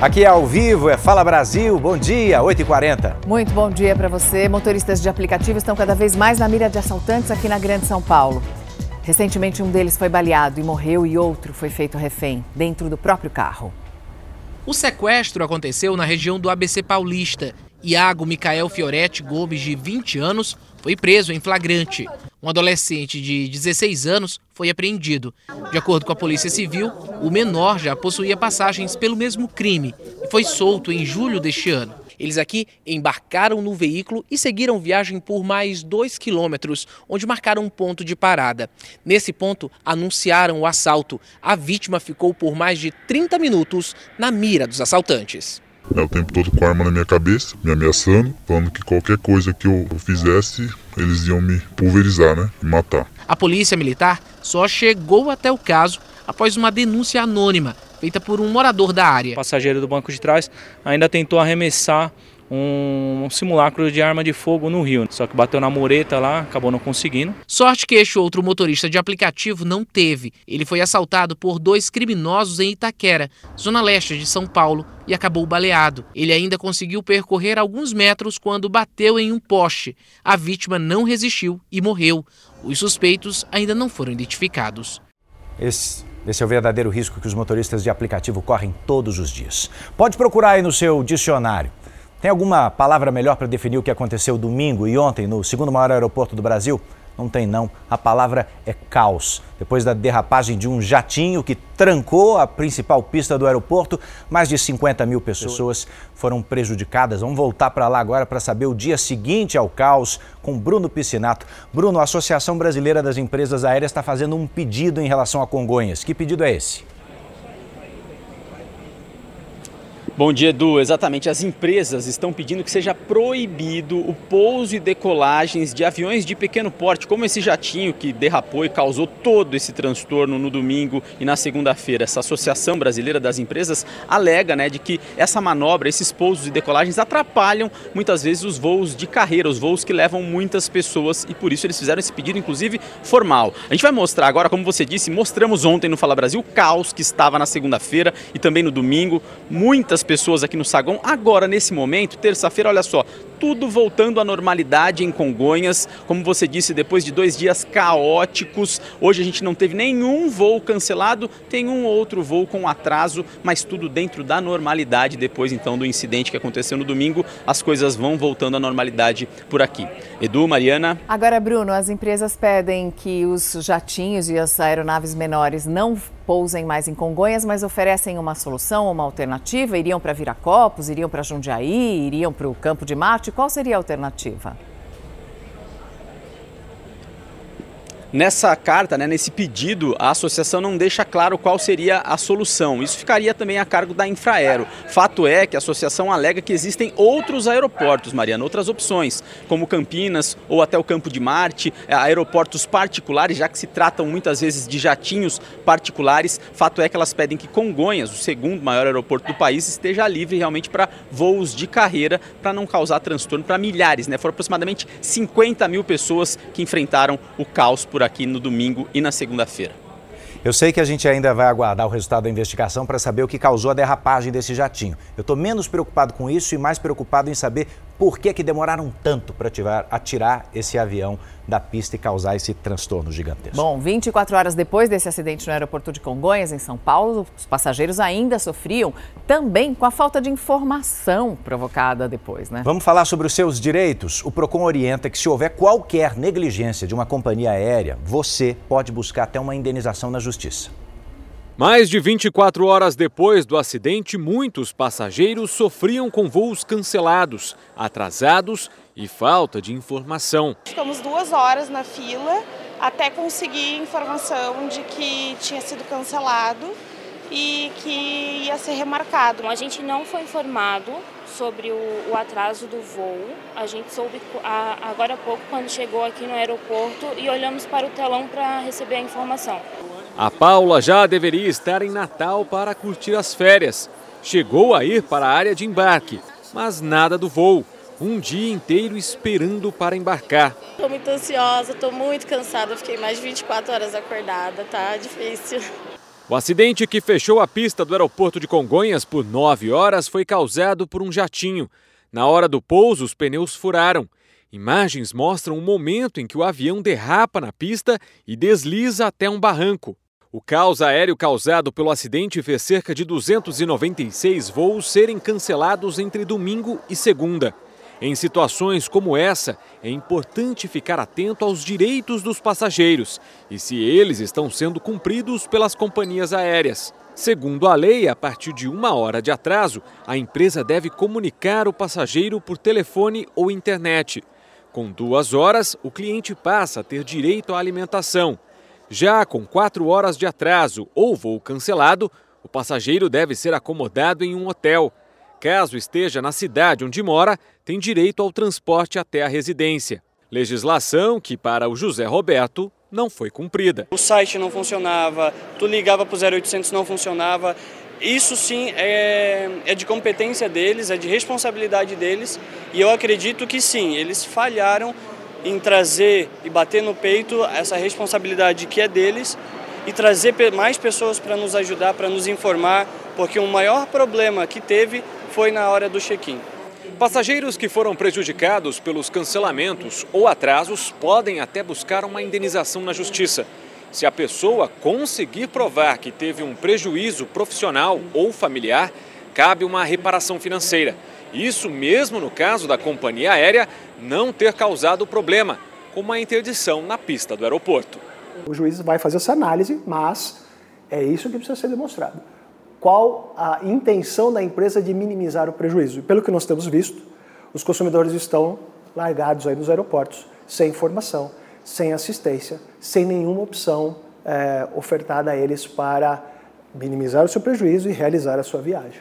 Aqui é ao vivo, é Fala Brasil. Bom dia, 8h40. Muito bom dia para você. Motoristas de aplicativo estão cada vez mais na mira de assaltantes aqui na Grande São Paulo. Recentemente, um deles foi baleado e morreu, e outro foi feito refém, dentro do próprio carro. O sequestro aconteceu na região do ABC Paulista. Iago Micael Fioretti Gomes, de 20 anos, foi preso em flagrante. Um adolescente de 16 anos foi apreendido. De acordo com a Polícia Civil, o menor já possuía passagens pelo mesmo crime e foi solto em julho deste ano. Eles aqui embarcaram no veículo e seguiram viagem por mais dois quilômetros, onde marcaram um ponto de parada. Nesse ponto, anunciaram o assalto. A vítima ficou por mais de 30 minutos na mira dos assaltantes. É, o tempo todo com a arma na minha cabeça, me ameaçando, falando que qualquer coisa que eu fizesse, eles iam me pulverizar, né? E matar. A polícia militar só chegou até o caso após uma denúncia anônima feita por um morador da área. O passageiro do banco de trás ainda tentou arremessar um simulacro de arma de fogo no rio. Só que bateu na mureta lá, acabou não conseguindo. Sorte que este outro motorista de aplicativo não teve. Ele foi assaltado por dois criminosos em Itaquera, zona leste de São Paulo, e acabou baleado. Ele ainda conseguiu percorrer alguns metros quando bateu em um poste. A vítima não resistiu e morreu. Os suspeitos ainda não foram identificados. Esse, esse é o verdadeiro risco que os motoristas de aplicativo correm todos os dias. Pode procurar aí no seu dicionário. Tem alguma palavra melhor para definir o que aconteceu domingo e ontem no segundo maior aeroporto do Brasil? Não tem não. A palavra é caos. Depois da derrapagem de um jatinho que trancou a principal pista do aeroporto, mais de 50 mil pessoas foram prejudicadas. Vamos voltar para lá agora para saber o dia seguinte ao caos com Bruno Piscinato. Bruno, a Associação Brasileira das Empresas Aéreas está fazendo um pedido em relação a Congonhas. Que pedido é esse? Bom dia, Edu. Exatamente. As empresas estão pedindo que seja proibido o pouso e decolagens de aviões de pequeno porte, como esse jatinho que derrapou e causou todo esse transtorno no domingo e na segunda-feira. Essa Associação Brasileira das Empresas alega né, de que essa manobra, esses pousos e decolagens atrapalham muitas vezes os voos de carreira, os voos que levam muitas pessoas e por isso eles fizeram esse pedido, inclusive formal. A gente vai mostrar agora, como você disse, mostramos ontem no Fala Brasil o caos que estava na segunda-feira e também no domingo. Muitas pessoas aqui no saguão. Agora, nesse momento, terça-feira, olha só, tudo voltando à normalidade em Congonhas. Como você disse, depois de dois dias caóticos, hoje a gente não teve nenhum voo cancelado, tem um outro voo com atraso, mas tudo dentro da normalidade. Depois então do incidente que aconteceu no domingo, as coisas vão voltando à normalidade por aqui. Edu, Mariana. Agora, Bruno, as empresas pedem que os jatinhos e as aeronaves menores não pousem mais em Congonhas, mas oferecem uma solução, uma alternativa? Iriam para Viracopos, iriam para Jundiaí, iriam para o Campo de Marte? Qual seria a alternativa? Nessa carta, né, nesse pedido, a associação não deixa claro qual seria a solução. Isso ficaria também a cargo da Infraero. Fato é que a associação alega que existem outros aeroportos, Mariana, outras opções, como Campinas ou até o Campo de Marte, é, aeroportos particulares, já que se tratam muitas vezes de jatinhos particulares. Fato é que elas pedem que Congonhas, o segundo maior aeroporto do país, esteja livre realmente para voos de carreira, para não causar transtorno para milhares. Né? Foram aproximadamente 50 mil pessoas que enfrentaram o caos por por aqui no domingo e na segunda-feira. Eu sei que a gente ainda vai aguardar o resultado da investigação para saber o que causou a derrapagem desse jatinho. Eu estou menos preocupado com isso e mais preocupado em saber por que, que demoraram tanto para atirar esse avião da pista e causar esse transtorno gigantesco. Bom, 24 horas depois desse acidente no aeroporto de Congonhas, em São Paulo, os passageiros ainda sofriam também com a falta de informação provocada depois, né? Vamos falar sobre os seus direitos. O Procon orienta que se houver qualquer negligência de uma companhia aérea, você pode buscar até uma indenização na justiça. Mais de 24 horas depois do acidente, muitos passageiros sofriam com voos cancelados, atrasados e falta de informação. Ficamos duas horas na fila até conseguir informação de que tinha sido cancelado e que ia ser remarcado. A gente não foi informado sobre o, o atraso do voo. A gente soube a, agora há pouco quando chegou aqui no aeroporto e olhamos para o telão para receber a informação. A Paula já deveria estar em Natal para curtir as férias. Chegou a ir para a área de embarque, mas nada do voo. Um dia inteiro esperando para embarcar. Estou muito ansiosa, estou muito cansada. Fiquei mais de 24 horas acordada, tá difícil. O acidente que fechou a pista do aeroporto de Congonhas por nove horas foi causado por um jatinho. Na hora do pouso, os pneus furaram. Imagens mostram o momento em que o avião derrapa na pista e desliza até um barranco. O caos aéreo causado pelo acidente fez cerca de 296 voos serem cancelados entre domingo e segunda. Em situações como essa, é importante ficar atento aos direitos dos passageiros e se eles estão sendo cumpridos pelas companhias aéreas. Segundo a lei, a partir de uma hora de atraso, a empresa deve comunicar o passageiro por telefone ou internet. Com duas horas, o cliente passa a ter direito à alimentação. Já com quatro horas de atraso ou voo cancelado, o passageiro deve ser acomodado em um hotel. Caso esteja na cidade onde mora, tem direito ao transporte até a residência. Legislação que, para o José Roberto, não foi cumprida. O site não funcionava, tu ligava para o 0800 não funcionava. Isso sim é, é de competência deles, é de responsabilidade deles e eu acredito que sim, eles falharam em trazer e bater no peito essa responsabilidade que é deles e trazer mais pessoas para nos ajudar, para nos informar, porque o maior problema que teve foi na hora do check-in. Passageiros que foram prejudicados pelos cancelamentos ou atrasos podem até buscar uma indenização na justiça. Se a pessoa conseguir provar que teve um prejuízo profissional ou familiar, cabe uma reparação financeira. Isso mesmo no caso da companhia aérea não ter causado problema, como a interdição na pista do aeroporto. O juiz vai fazer essa análise, mas é isso que precisa ser demonstrado qual a intenção da empresa de minimizar o prejuízo. E pelo que nós temos visto, os consumidores estão largados aí nos aeroportos, sem informação, sem assistência, sem nenhuma opção é, ofertada a eles para minimizar o seu prejuízo e realizar a sua viagem.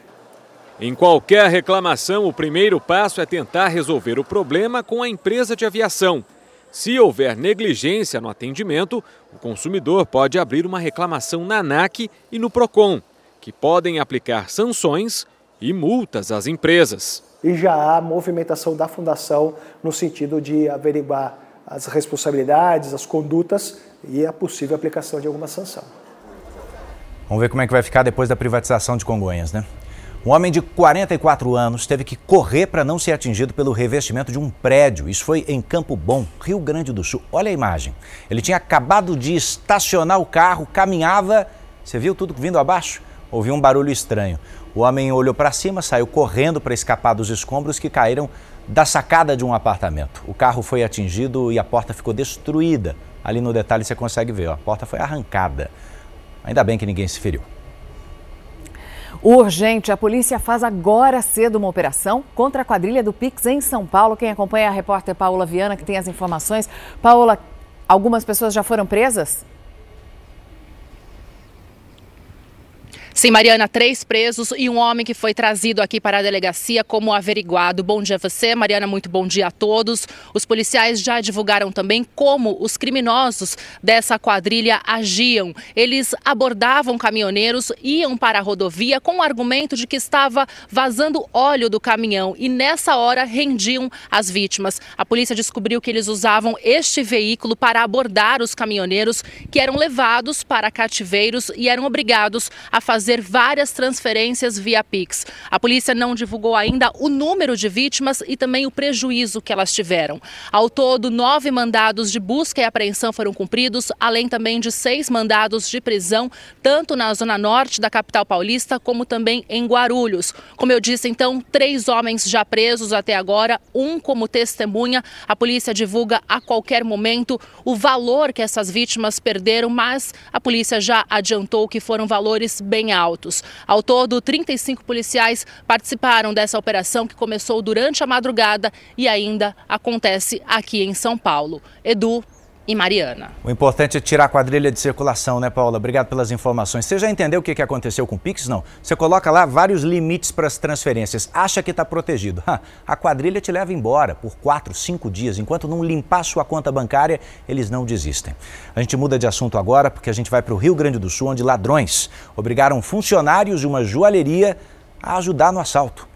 Em qualquer reclamação, o primeiro passo é tentar resolver o problema com a empresa de aviação. Se houver negligência no atendimento, o consumidor pode abrir uma reclamação na ANAC e no PROCON que podem aplicar sanções e multas às empresas. E já há movimentação da fundação no sentido de averiguar as responsabilidades, as condutas e a possível aplicação de alguma sanção. Vamos ver como é que vai ficar depois da privatização de Congonhas, né? Um homem de 44 anos teve que correr para não ser atingido pelo revestimento de um prédio. Isso foi em Campo Bom, Rio Grande do Sul. Olha a imagem. Ele tinha acabado de estacionar o carro, caminhava. Você viu tudo vindo abaixo? ouviu um barulho estranho. O homem olhou para cima, saiu correndo para escapar dos escombros que caíram da sacada de um apartamento. O carro foi atingido e a porta ficou destruída. Ali no detalhe você consegue ver, ó, a porta foi arrancada. Ainda bem que ninguém se feriu. Urgente, a polícia faz agora cedo uma operação contra a quadrilha do Pix em São Paulo. Quem acompanha é a repórter Paula Viana, que tem as informações. Paula, algumas pessoas já foram presas? Sim, Mariana, três presos e um homem que foi trazido aqui para a delegacia como averiguado. Bom dia a você, Mariana, muito bom dia a todos. Os policiais já divulgaram também como os criminosos dessa quadrilha agiam. Eles abordavam caminhoneiros, iam para a rodovia com o argumento de que estava vazando óleo do caminhão e nessa hora rendiam as vítimas. A polícia descobriu que eles usavam este veículo para abordar os caminhoneiros que eram levados para cativeiros e eram obrigados a fazer fazer várias transferências via Pix. A polícia não divulgou ainda o número de vítimas e também o prejuízo que elas tiveram. Ao todo, nove mandados de busca e apreensão foram cumpridos, além também de seis mandados de prisão, tanto na zona norte da capital paulista como também em Guarulhos. Como eu disse, então, três homens já presos até agora, um como testemunha. A polícia divulga a qualquer momento o valor que essas vítimas perderam, mas a polícia já adiantou que foram valores bem altos altos. Ao todo, 35 policiais participaram dessa operação que começou durante a madrugada e ainda acontece aqui em São Paulo. Edu, e Mariana. O importante é tirar a quadrilha de circulação, né, Paula? Obrigado pelas informações. Você já entendeu o que aconteceu com o Pix? Não. Você coloca lá vários limites para as transferências. Acha que está protegido. A quadrilha te leva embora por quatro, cinco dias. Enquanto não limpar sua conta bancária, eles não desistem. A gente muda de assunto agora porque a gente vai para o Rio Grande do Sul, onde ladrões obrigaram funcionários de uma joalheria a ajudar no assalto.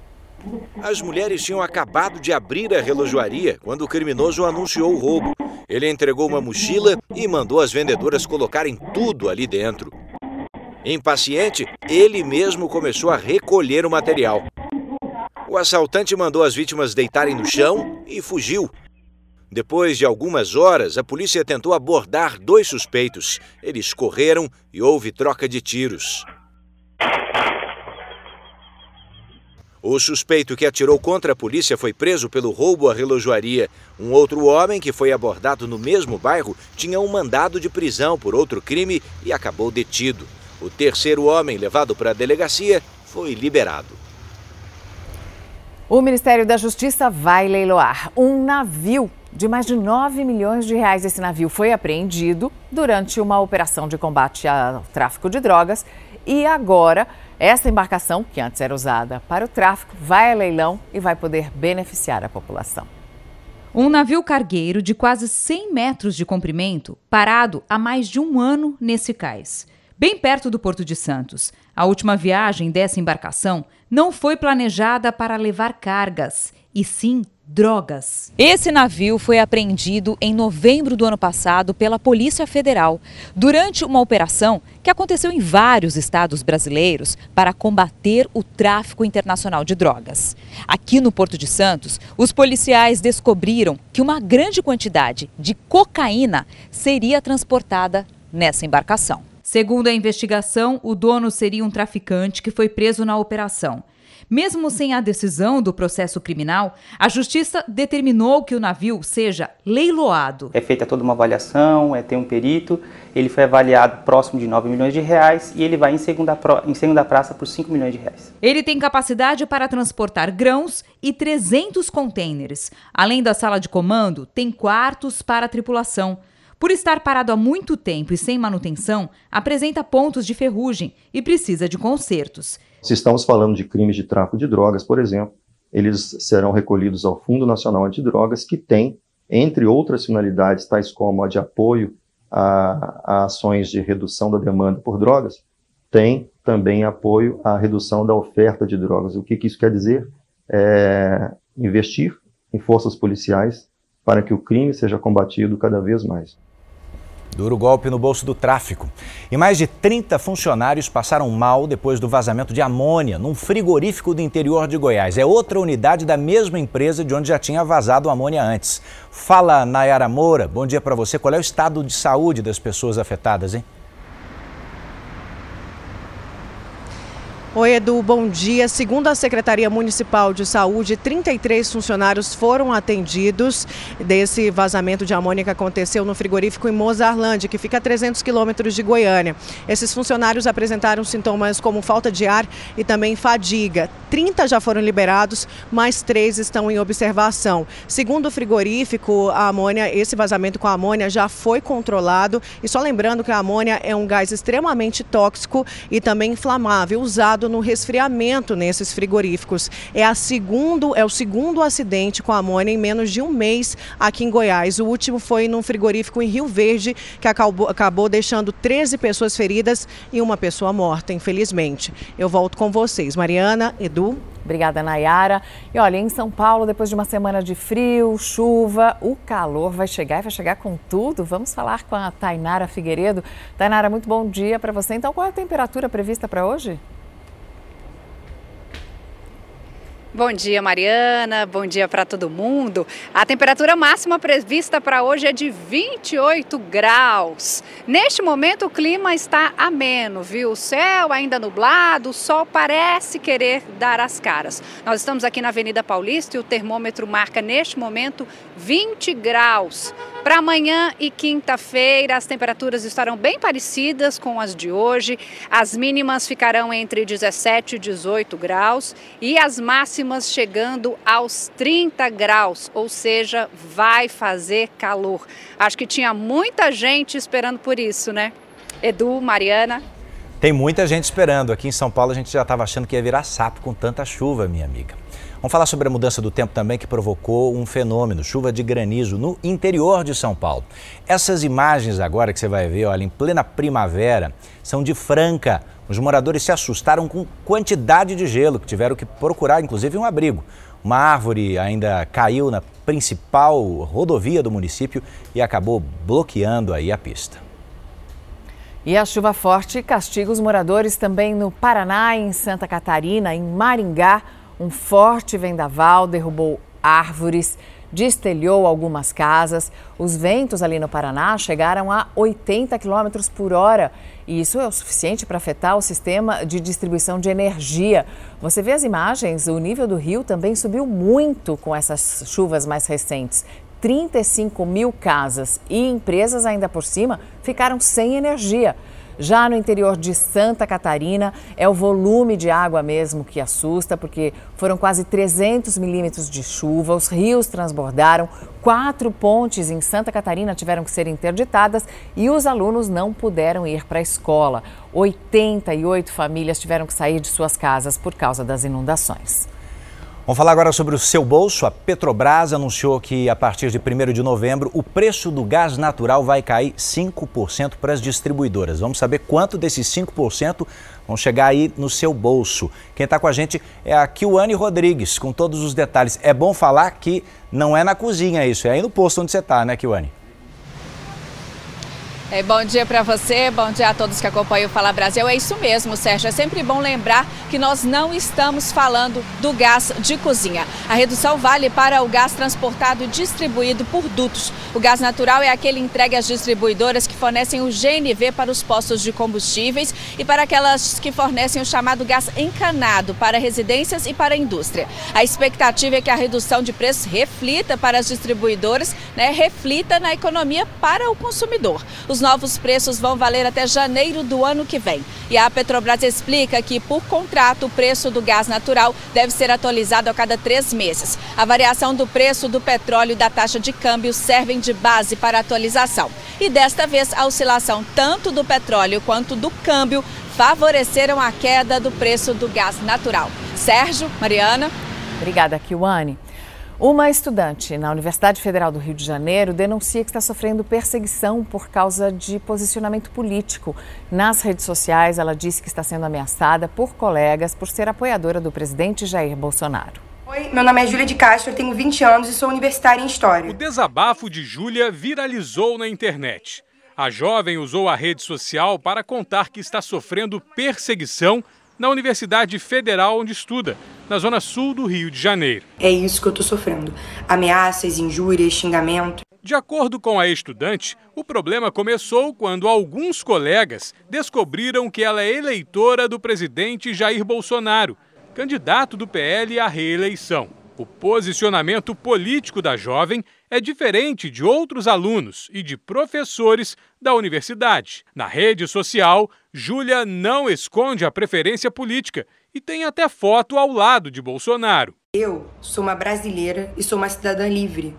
As mulheres tinham acabado de abrir a relojoaria quando o criminoso anunciou o roubo. Ele entregou uma mochila e mandou as vendedoras colocarem tudo ali dentro. Impaciente, ele mesmo começou a recolher o material. O assaltante mandou as vítimas deitarem no chão e fugiu. Depois de algumas horas, a polícia tentou abordar dois suspeitos. Eles correram e houve troca de tiros. O suspeito que atirou contra a polícia foi preso pelo roubo à relojoaria. Um outro homem que foi abordado no mesmo bairro tinha um mandado de prisão por outro crime e acabou detido. O terceiro homem levado para a delegacia foi liberado. O Ministério da Justiça vai leiloar um navio de mais de 9 milhões de reais. Esse navio foi apreendido durante uma operação de combate ao tráfico de drogas e agora essa embarcação, que antes era usada para o tráfico, vai a leilão e vai poder beneficiar a população. Um navio cargueiro de quase 100 metros de comprimento, parado há mais de um ano nesse cais, bem perto do Porto de Santos. A última viagem dessa embarcação não foi planejada para levar cargas, e sim drogas. Esse navio foi apreendido em novembro do ano passado pela Polícia Federal, durante uma operação que aconteceu em vários estados brasileiros para combater o tráfico internacional de drogas. Aqui no Porto de Santos, os policiais descobriram que uma grande quantidade de cocaína seria transportada nessa embarcação. Segundo a investigação, o dono seria um traficante que foi preso na operação. Mesmo sem a decisão do processo criminal, a justiça determinou que o navio seja leiloado. É feita toda uma avaliação, é tem um perito, ele foi avaliado próximo de 9 milhões de reais e ele vai em segunda, em segunda praça por 5 milhões de reais. Ele tem capacidade para transportar grãos e 300 contêineres. Além da sala de comando, tem quartos para a tripulação. Por estar parado há muito tempo e sem manutenção, apresenta pontos de ferrugem e precisa de consertos. Se estamos falando de crimes de tráfico de drogas, por exemplo, eles serão recolhidos ao Fundo Nacional Antidrogas, que tem, entre outras finalidades, tais como a de apoio a, a ações de redução da demanda por drogas, tem também apoio à redução da oferta de drogas. O que, que isso quer dizer? É investir em forças policiais para que o crime seja combatido cada vez mais. Duro golpe no bolso do tráfico. E mais de 30 funcionários passaram mal depois do vazamento de amônia num frigorífico do interior de Goiás. É outra unidade da mesma empresa de onde já tinha vazado amônia antes. Fala, Nayara Moura. Bom dia para você. Qual é o estado de saúde das pessoas afetadas, hein? Oi, Edu, bom dia. Segundo a Secretaria Municipal de Saúde, 33 funcionários foram atendidos desse vazamento de amônia que aconteceu no frigorífico em Mozarlândia, que fica a 300 quilômetros de Goiânia. Esses funcionários apresentaram sintomas como falta de ar e também fadiga. 30 já foram liberados, mais três estão em observação. Segundo o frigorífico, a amônia, esse vazamento com a amônia já foi controlado. E só lembrando que a amônia é um gás extremamente tóxico e também inflamável, usado no resfriamento nesses frigoríficos. É, a segundo, é o segundo acidente com amônia em menos de um mês aqui em Goiás. O último foi num frigorífico em Rio Verde, que acabou, acabou deixando 13 pessoas feridas e uma pessoa morta, infelizmente. Eu volto com vocês. Mariana, Edu. Obrigada, Nayara. E olha, em São Paulo, depois de uma semana de frio, chuva, o calor vai chegar e vai chegar com tudo. Vamos falar com a Tainara Figueiredo. Tainara, muito bom dia para você. Então, qual é a temperatura prevista para hoje? Bom dia, Mariana. Bom dia para todo mundo. A temperatura máxima prevista para hoje é de 28 graus. Neste momento, o clima está ameno, viu? O céu ainda nublado, o sol parece querer dar as caras. Nós estamos aqui na Avenida Paulista e o termômetro marca neste momento 20 graus. Para amanhã e quinta-feira, as temperaturas estarão bem parecidas com as de hoje. As mínimas ficarão entre 17 e 18 graus e as máximas chegando aos 30 graus, ou seja, vai fazer calor. Acho que tinha muita gente esperando por isso, né? Edu, Mariana. Tem muita gente esperando. Aqui em São Paulo a gente já estava achando que ia virar sapo com tanta chuva, minha amiga. Vamos falar sobre a mudança do tempo também que provocou um fenômeno, chuva de granizo no interior de São Paulo. Essas imagens agora que você vai ver, olha, em plena primavera, são de Franca. Os moradores se assustaram com quantidade de gelo, que tiveram que procurar inclusive um abrigo. Uma árvore ainda caiu na principal rodovia do município e acabou bloqueando aí a pista. E a chuva forte castiga os moradores também no Paraná, em Santa Catarina, em Maringá. Um forte vendaval derrubou árvores, destelhou algumas casas. Os ventos ali no Paraná chegaram a 80 km por hora. E isso é o suficiente para afetar o sistema de distribuição de energia. Você vê as imagens, o nível do rio também subiu muito com essas chuvas mais recentes. 35 mil casas e empresas ainda por cima ficaram sem energia. Já no interior de Santa Catarina, é o volume de água mesmo que assusta, porque foram quase 300 milímetros de chuva, os rios transbordaram, quatro pontes em Santa Catarina tiveram que ser interditadas e os alunos não puderam ir para a escola. 88 famílias tiveram que sair de suas casas por causa das inundações. Vamos falar agora sobre o seu bolso. A Petrobras anunciou que a partir de 1 de novembro o preço do gás natural vai cair 5% para as distribuidoras. Vamos saber quanto desses 5% vão chegar aí no seu bolso. Quem está com a gente é a Kiwane Rodrigues, com todos os detalhes. É bom falar que não é na cozinha isso, é aí no posto onde você está, né, Kiwane? É, bom dia para você, bom dia a todos que acompanham o Fala Brasil. É isso mesmo, Sérgio. É sempre bom lembrar que nós não estamos falando do gás de cozinha. A redução vale para o gás transportado e distribuído por dutos. O gás natural é aquele entregue às distribuidoras que fornecem o GNV para os postos de combustíveis e para aquelas que fornecem o chamado gás encanado para residências e para a indústria. A expectativa é que a redução de preço reflita para as distribuidoras, né, reflita na economia para o consumidor. Os novos preços vão valer até janeiro do ano que vem. E a Petrobras explica que, por contrato, o preço do gás natural deve ser atualizado a cada três meses. A variação do preço do petróleo e da taxa de câmbio servem de base para a atualização. E desta vez, a oscilação tanto do petróleo quanto do câmbio favoreceram a queda do preço do gás natural. Sérgio, Mariana. Obrigada, Kiwane. Uma estudante na Universidade Federal do Rio de Janeiro denuncia que está sofrendo perseguição por causa de posicionamento político. Nas redes sociais, ela disse que está sendo ameaçada por colegas por ser apoiadora do presidente Jair Bolsonaro. Oi, meu nome é Júlia de Castro, tenho 20 anos e sou universitária em História. O desabafo de Júlia viralizou na internet. A jovem usou a rede social para contar que está sofrendo perseguição na Universidade Federal onde estuda, na zona sul do Rio de Janeiro. É isso que eu estou sofrendo: ameaças, injúrias, xingamento. De acordo com a estudante, o problema começou quando alguns colegas descobriram que ela é eleitora do presidente Jair Bolsonaro, candidato do PL à reeleição. O posicionamento político da jovem é diferente de outros alunos e de professores da universidade. Na rede social, Júlia não esconde a preferência política e tem até foto ao lado de Bolsonaro. Eu sou uma brasileira e sou uma cidadã livre.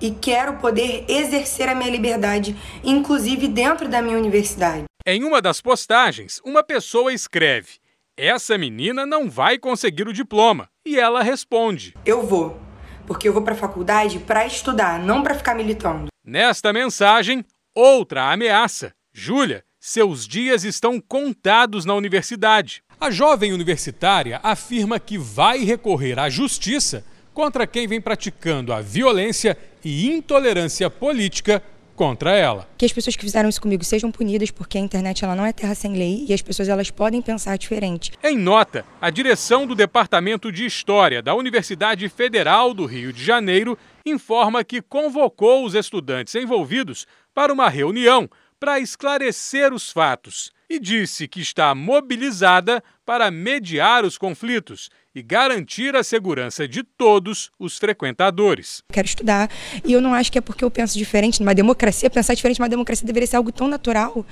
E quero poder exercer a minha liberdade, inclusive dentro da minha universidade. Em uma das postagens, uma pessoa escreve: Essa menina não vai conseguir o diploma. E ela responde: Eu vou, porque eu vou para a faculdade para estudar, não para ficar militando. Nesta mensagem, outra ameaça. Júlia, seus dias estão contados na universidade. A jovem universitária afirma que vai recorrer à justiça contra quem vem praticando a violência e intolerância política contra ela. Que as pessoas que fizeram isso comigo sejam punidas porque a internet ela não é terra sem lei e as pessoas elas podem pensar diferente. Em nota, a direção do Departamento de História da Universidade Federal do Rio de Janeiro informa que convocou os estudantes envolvidos para uma reunião para esclarecer os fatos e disse que está mobilizada para mediar os conflitos e garantir a segurança de todos os frequentadores. Quero estudar e eu não acho que é porque eu penso diferente numa democracia, pensar diferente numa democracia deveria ser algo tão natural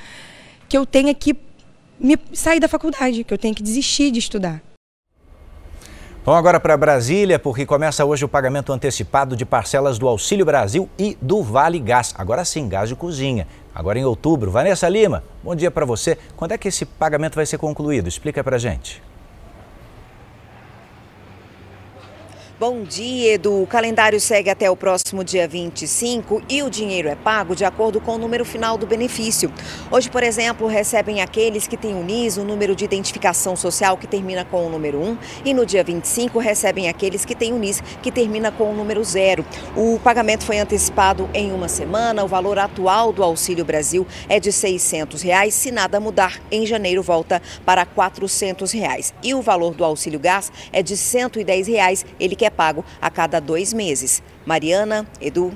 que eu tenha que me sair da faculdade, que eu tenha que desistir de estudar. Vamos agora para Brasília, porque começa hoje o pagamento antecipado de parcelas do Auxílio Brasil e do Vale Gás. Agora sim, gás de cozinha. Agora em outubro. Vanessa Lima, bom dia para você. Quando é que esse pagamento vai ser concluído? Explica para gente. Bom dia, Edu. O calendário segue até o próximo dia 25 e o dinheiro é pago de acordo com o número final do benefício. Hoje, por exemplo, recebem aqueles que têm o NIS, o número de identificação social que termina com o número 1, e no dia 25 recebem aqueles que têm o NIS que termina com o número 0. O pagamento foi antecipado em uma semana. O valor atual do Auxílio Brasil é de 600 reais. Se nada mudar, em janeiro volta para 400 reais. E o valor do Auxílio Gás é de 110 reais. Ele que é pago a cada dois meses. Mariana, Edu.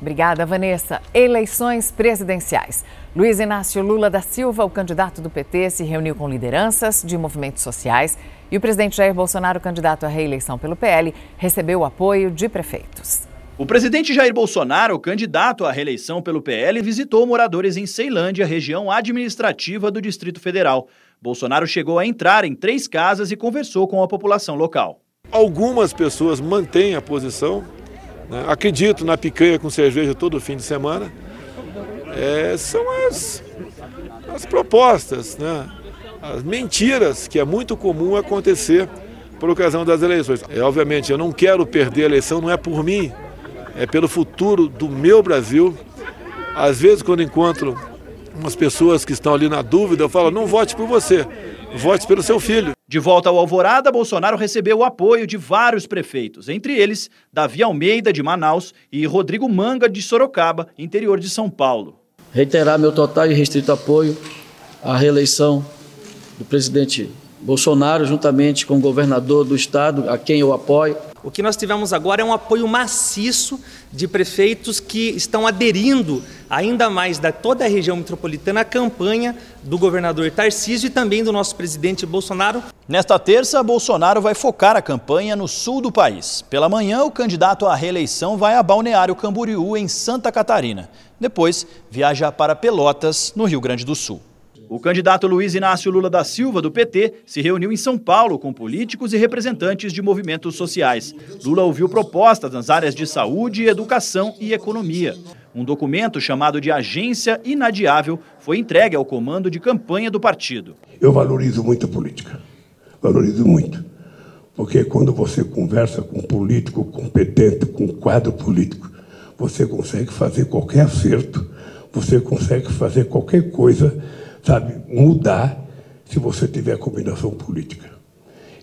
Obrigada, Vanessa. Eleições presidenciais. Luiz Inácio Lula da Silva, o candidato do PT, se reuniu com lideranças de movimentos sociais e o presidente Jair Bolsonaro, candidato à reeleição pelo PL, recebeu o apoio de prefeitos. O presidente Jair Bolsonaro, candidato à reeleição pelo PL, visitou moradores em Ceilândia, região administrativa do Distrito Federal. Bolsonaro chegou a entrar em três casas e conversou com a população local. Algumas pessoas mantêm a posição, né? acredito na picanha com cerveja todo fim de semana. É, são as, as propostas, né? as mentiras que é muito comum acontecer por ocasião das eleições. É, obviamente, eu não quero perder a eleição, não é por mim, é pelo futuro do meu Brasil. Às vezes, quando encontro umas pessoas que estão ali na dúvida, eu falo: não vote por você, vote pelo seu filho. De volta ao Alvorada, Bolsonaro recebeu o apoio de vários prefeitos, entre eles Davi Almeida, de Manaus, e Rodrigo Manga, de Sorocaba, interior de São Paulo. Reiterar meu total e restrito apoio à reeleição do presidente Bolsonaro, juntamente com o governador do estado, a quem eu apoio. O que nós tivemos agora é um apoio maciço de prefeitos que estão aderindo ainda mais da toda a região metropolitana à campanha do governador Tarcísio e também do nosso presidente Bolsonaro. Nesta terça, Bolsonaro vai focar a campanha no sul do país. Pela manhã, o candidato à reeleição vai a Balneário Camboriú, em Santa Catarina. Depois, viaja para Pelotas, no Rio Grande do Sul. O candidato Luiz Inácio Lula da Silva, do PT, se reuniu em São Paulo com políticos e representantes de movimentos sociais. Lula ouviu propostas nas áreas de saúde, educação e economia. Um documento chamado de Agência Inadiável foi entregue ao comando de campanha do partido. Eu valorizo muito a política. Valorizo muito. Porque quando você conversa com um político competente, com um quadro político, você consegue fazer qualquer acerto, você consegue fazer qualquer coisa sabe, mudar se você tiver combinação política.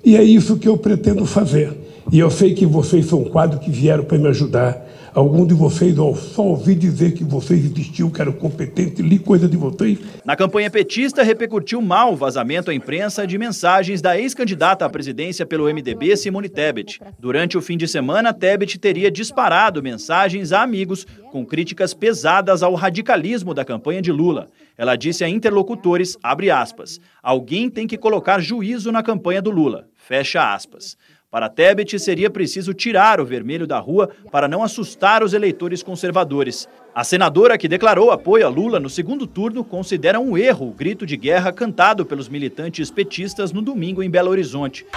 E é isso que eu pretendo fazer. E eu sei que vocês são quadro que vieram para me ajudar. Algum de vocês eu só ouvi dizer que vocês existiam, que eram competentes, li coisa de vocês. Na campanha petista, repercutiu mal o vazamento à imprensa de mensagens da ex-candidata à presidência pelo MDB, Simone Tebet. Durante o fim de semana, Tebet teria disparado mensagens a amigos com críticas pesadas ao radicalismo da campanha de Lula. Ela disse a interlocutores, abre aspas, alguém tem que colocar juízo na campanha do Lula, fecha aspas. Para Tebet, seria preciso tirar o vermelho da rua para não assustar os eleitores conservadores. A senadora que declarou apoio a Lula no segundo turno considera um erro o grito de guerra cantado pelos militantes petistas no domingo em Belo Horizonte.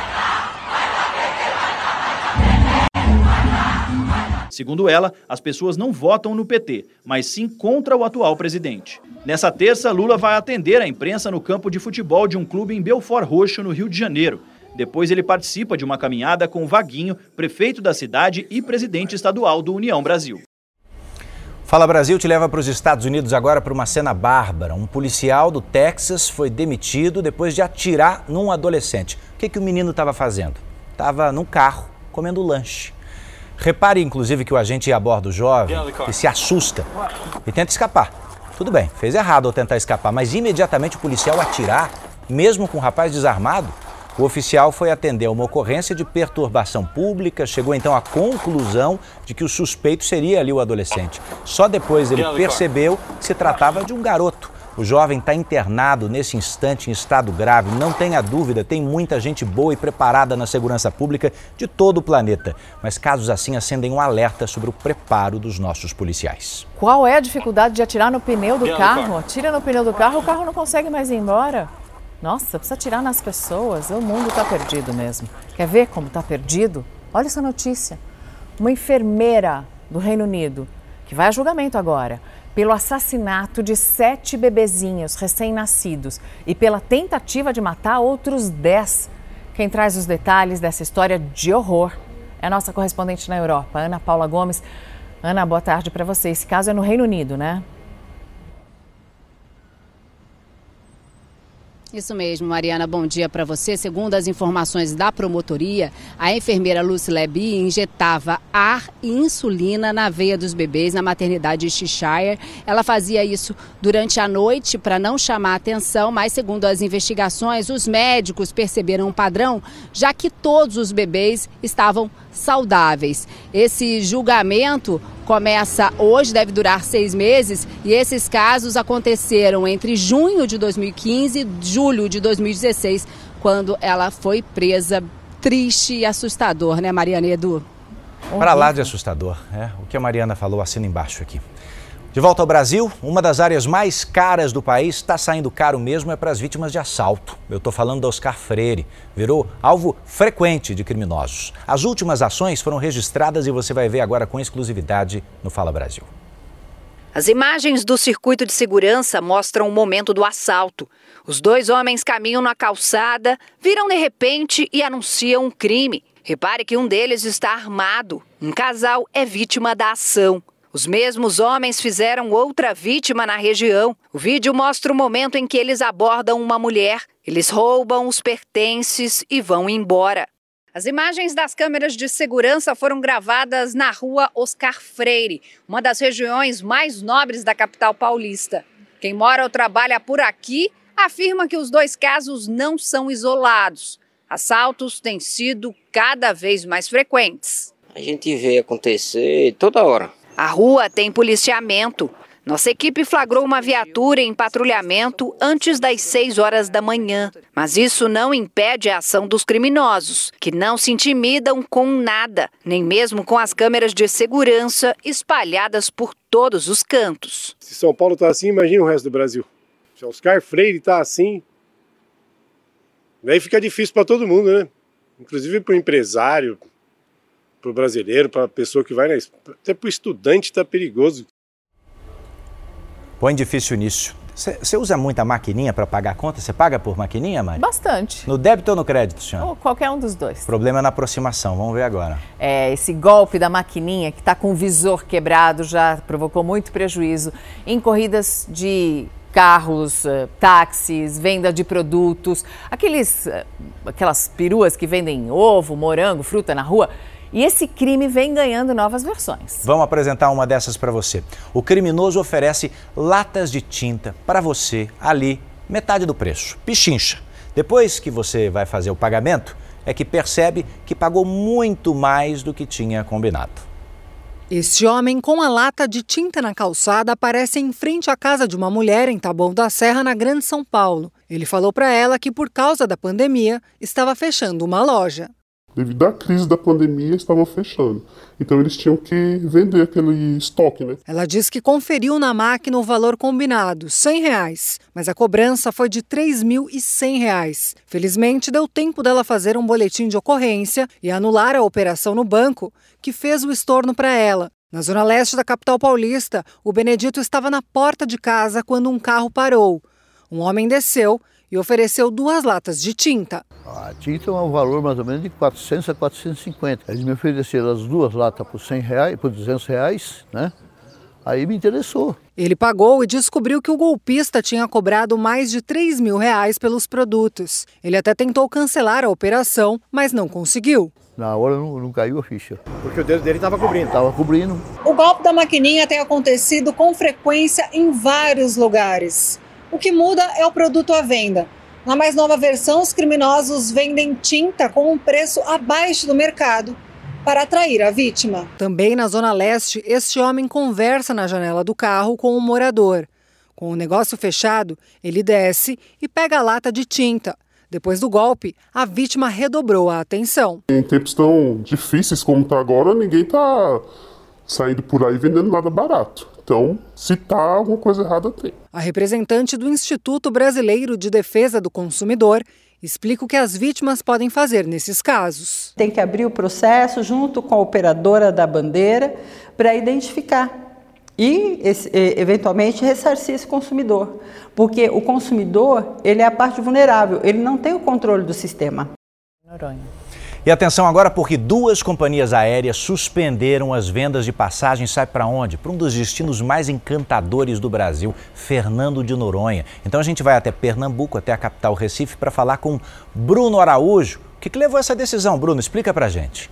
Segundo ela, as pessoas não votam no PT, mas sim contra o atual presidente. Nessa terça, Lula vai atender a imprensa no campo de futebol de um clube em Belfort Roxo, no Rio de Janeiro. Depois ele participa de uma caminhada com Vaguinho, prefeito da cidade e presidente estadual do União Brasil. Fala Brasil te leva para os Estados Unidos agora para uma cena bárbara. Um policial do Texas foi demitido depois de atirar num adolescente. O que, que o menino estava fazendo? Estava num carro comendo lanche. Repare, inclusive, que o agente ia a bordo jovem e se assusta e tenta escapar. Tudo bem, fez errado ao tentar escapar, mas imediatamente o policial atirar, mesmo com o rapaz desarmado, o oficial foi atender a uma ocorrência de perturbação pública, chegou então à conclusão de que o suspeito seria ali o adolescente. Só depois ele percebeu que se tratava de um garoto. O jovem está internado nesse instante em estado grave. Não tenha dúvida, tem muita gente boa e preparada na segurança pública de todo o planeta. Mas casos assim acendem um alerta sobre o preparo dos nossos policiais. Qual é a dificuldade de atirar no pneu do carro? Atira no pneu do carro, o carro não consegue mais ir embora. Nossa, precisa atirar nas pessoas. O mundo está perdido mesmo. Quer ver como está perdido? Olha essa notícia. Uma enfermeira do Reino Unido, que vai a julgamento agora, pelo assassinato de sete bebezinhos recém-nascidos e pela tentativa de matar outros dez. Quem traz os detalhes dessa história de horror é a nossa correspondente na Europa, Ana Paula Gomes. Ana, boa tarde para você. Esse caso é no Reino Unido, né? Isso mesmo, Mariana. Bom dia para você. Segundo as informações da promotoria, a enfermeira Lucy Leby injetava ar e insulina na veia dos bebês na maternidade de. Ela fazia isso durante a noite para não chamar atenção, mas segundo as investigações, os médicos perceberam um padrão, já que todos os bebês estavam saudáveis. Esse julgamento começa hoje, deve durar seis meses, e esses casos aconteceram entre junho de 2015 e julho de 2016, quando ela foi presa. Triste e assustador, né, Mariana Edu? Para lá de assustador, é. O que a Mariana falou, assina embaixo aqui. De volta ao Brasil, uma das áreas mais caras do país está saindo caro mesmo é para as vítimas de assalto. Eu estou falando da Oscar Freire. Virou alvo frequente de criminosos. As últimas ações foram registradas e você vai ver agora com exclusividade no Fala Brasil. As imagens do circuito de segurança mostram o momento do assalto. Os dois homens caminham na calçada, viram de repente e anunciam um crime. Repare que um deles está armado. Um casal é vítima da ação. Os mesmos homens fizeram outra vítima na região. O vídeo mostra o momento em que eles abordam uma mulher. Eles roubam os pertences e vão embora. As imagens das câmeras de segurança foram gravadas na rua Oscar Freire, uma das regiões mais nobres da capital paulista. Quem mora ou trabalha por aqui afirma que os dois casos não são isolados. Assaltos têm sido cada vez mais frequentes. A gente vê acontecer toda hora. A rua tem policiamento. Nossa equipe flagrou uma viatura em patrulhamento antes das 6 horas da manhã. Mas isso não impede a ação dos criminosos, que não se intimidam com nada, nem mesmo com as câmeras de segurança espalhadas por todos os cantos. Se São Paulo está assim, imagina o resto do Brasil. Se Oscar Freire está assim, daí fica difícil para todo mundo, né? Inclusive para o empresário, para o brasileiro, para a pessoa que vai na. Até para o estudante está perigoso. Põe difícil nisso. Você usa muita maquininha para pagar a conta? Você paga por maquininha, Mari? Bastante. No débito ou no crédito, senhora? Ou qualquer um dos dois. Problema na aproximação, vamos ver agora. É, esse golpe da maquininha que está com o visor quebrado já provocou muito prejuízo em corridas de carros, eh, táxis, venda de produtos, aqueles, eh, aquelas peruas que vendem ovo, morango, fruta na rua. E esse crime vem ganhando novas versões. Vamos apresentar uma dessas para você. O criminoso oferece latas de tinta para você ali, metade do preço. Pichincha. Depois que você vai fazer o pagamento, é que percebe que pagou muito mais do que tinha combinado. Este homem com a lata de tinta na calçada aparece em frente à casa de uma mulher em Taboão da Serra, na Grande São Paulo. Ele falou para ela que, por causa da pandemia, estava fechando uma loja devido à crise da pandemia, estavam fechando. Então eles tinham que vender aquele estoque, né? Ela diz que conferiu na máquina o valor combinado, 100 reais, mas a cobrança foi de 3.100 reais. Felizmente, deu tempo dela fazer um boletim de ocorrência e anular a operação no banco, que fez o estorno para ela. Na zona leste da capital paulista, o Benedito estava na porta de casa quando um carro parou. Um homem desceu e ofereceu duas latas de tinta. A tinta é um valor mais ou menos de 400 a 450. Eles me ofereceram as duas latas por 100 reais, por 200 reais, né? Aí me interessou. Ele pagou e descobriu que o golpista tinha cobrado mais de 3 mil reais pelos produtos. Ele até tentou cancelar a operação, mas não conseguiu. Na hora não, não caiu a ficha. Porque o dedo dele estava cobrindo. Estava cobrindo. O golpe da maquininha tem acontecido com frequência em vários lugares. O que muda é o produto à venda. Na mais nova versão, os criminosos vendem tinta com um preço abaixo do mercado para atrair a vítima. Também na Zona Leste, este homem conversa na janela do carro com um morador. Com o negócio fechado, ele desce e pega a lata de tinta. Depois do golpe, a vítima redobrou a atenção. Em tempos tão difíceis como está agora, ninguém está saindo por aí vendendo nada barato. Então, se tá alguma coisa errada, tem. A representante do Instituto Brasileiro de Defesa do Consumidor explica o que as vítimas podem fazer nesses casos. Tem que abrir o processo junto com a operadora da bandeira para identificar e eventualmente ressarcir esse consumidor, porque o consumidor ele é a parte vulnerável, ele não tem o controle do sistema. Noronha. E atenção agora porque duas companhias aéreas suspenderam as vendas de passagens. Sabe para onde? Para um dos destinos mais encantadores do Brasil, Fernando de Noronha. Então a gente vai até Pernambuco, até a capital Recife, para falar com Bruno Araújo. O que, que levou essa decisão, Bruno? Explica para gente.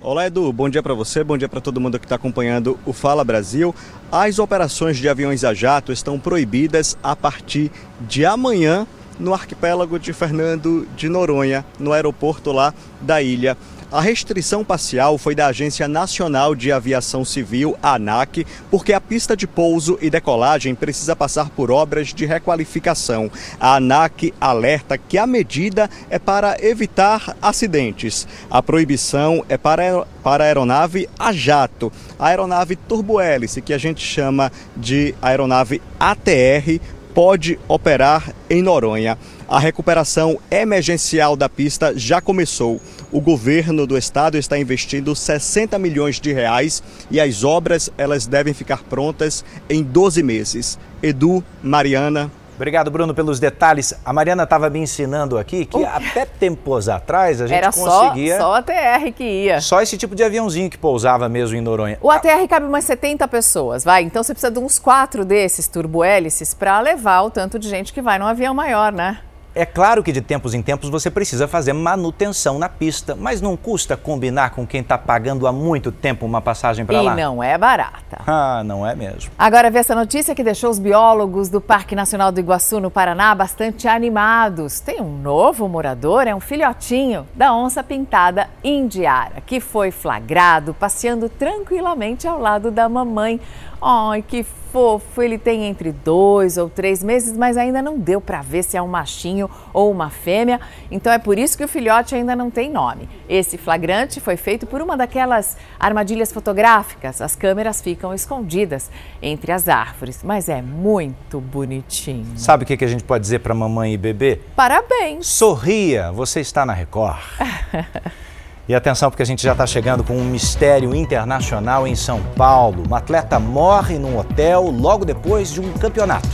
Olá, Edu. Bom dia para você, bom dia para todo mundo que está acompanhando o Fala Brasil. As operações de aviões a jato estão proibidas a partir de amanhã no arquipélago de Fernando de Noronha, no aeroporto lá da ilha. A restrição parcial foi da Agência Nacional de Aviação Civil, ANAC, porque a pista de pouso e decolagem precisa passar por obras de requalificação. A ANAC alerta que a medida é para evitar acidentes. A proibição é para, para a aeronave a jato, a aeronave turbohélice, que a gente chama de aeronave ATR, pode operar em Noronha. A recuperação emergencial da pista já começou. O governo do estado está investindo 60 milhões de reais e as obras elas devem ficar prontas em 12 meses. Edu, Mariana, Obrigado, Bruno, pelos detalhes. A Mariana estava me ensinando aqui que até tempos atrás a gente Era conseguia. Só, só a ATR que ia. Só esse tipo de aviãozinho que pousava mesmo em Noronha. O ATR cabe umas 70 pessoas, vai. Então você precisa de uns quatro desses turbohélices para levar o tanto de gente que vai num avião maior, né? É claro que de tempos em tempos você precisa fazer manutenção na pista, mas não custa combinar com quem está pagando há muito tempo uma passagem para lá. E não é barata. Ah, não é mesmo. Agora vê essa notícia que deixou os biólogos do Parque Nacional do Iguaçu, no Paraná, bastante animados. Tem um novo morador, é um filhotinho da onça pintada indiara, que foi flagrado passeando tranquilamente ao lado da mamãe. Ai, que fofo! Ele tem entre dois ou três meses, mas ainda não deu para ver se é um machinho ou uma fêmea. Então é por isso que o filhote ainda não tem nome. Esse flagrante foi feito por uma daquelas armadilhas fotográficas. As câmeras ficam escondidas entre as árvores, mas é muito bonitinho. Sabe o que a gente pode dizer para mamãe e bebê? Parabéns! Sorria, você está na Record. E atenção, porque a gente já está chegando com um mistério internacional em São Paulo. Um atleta morre num hotel logo depois de um campeonato.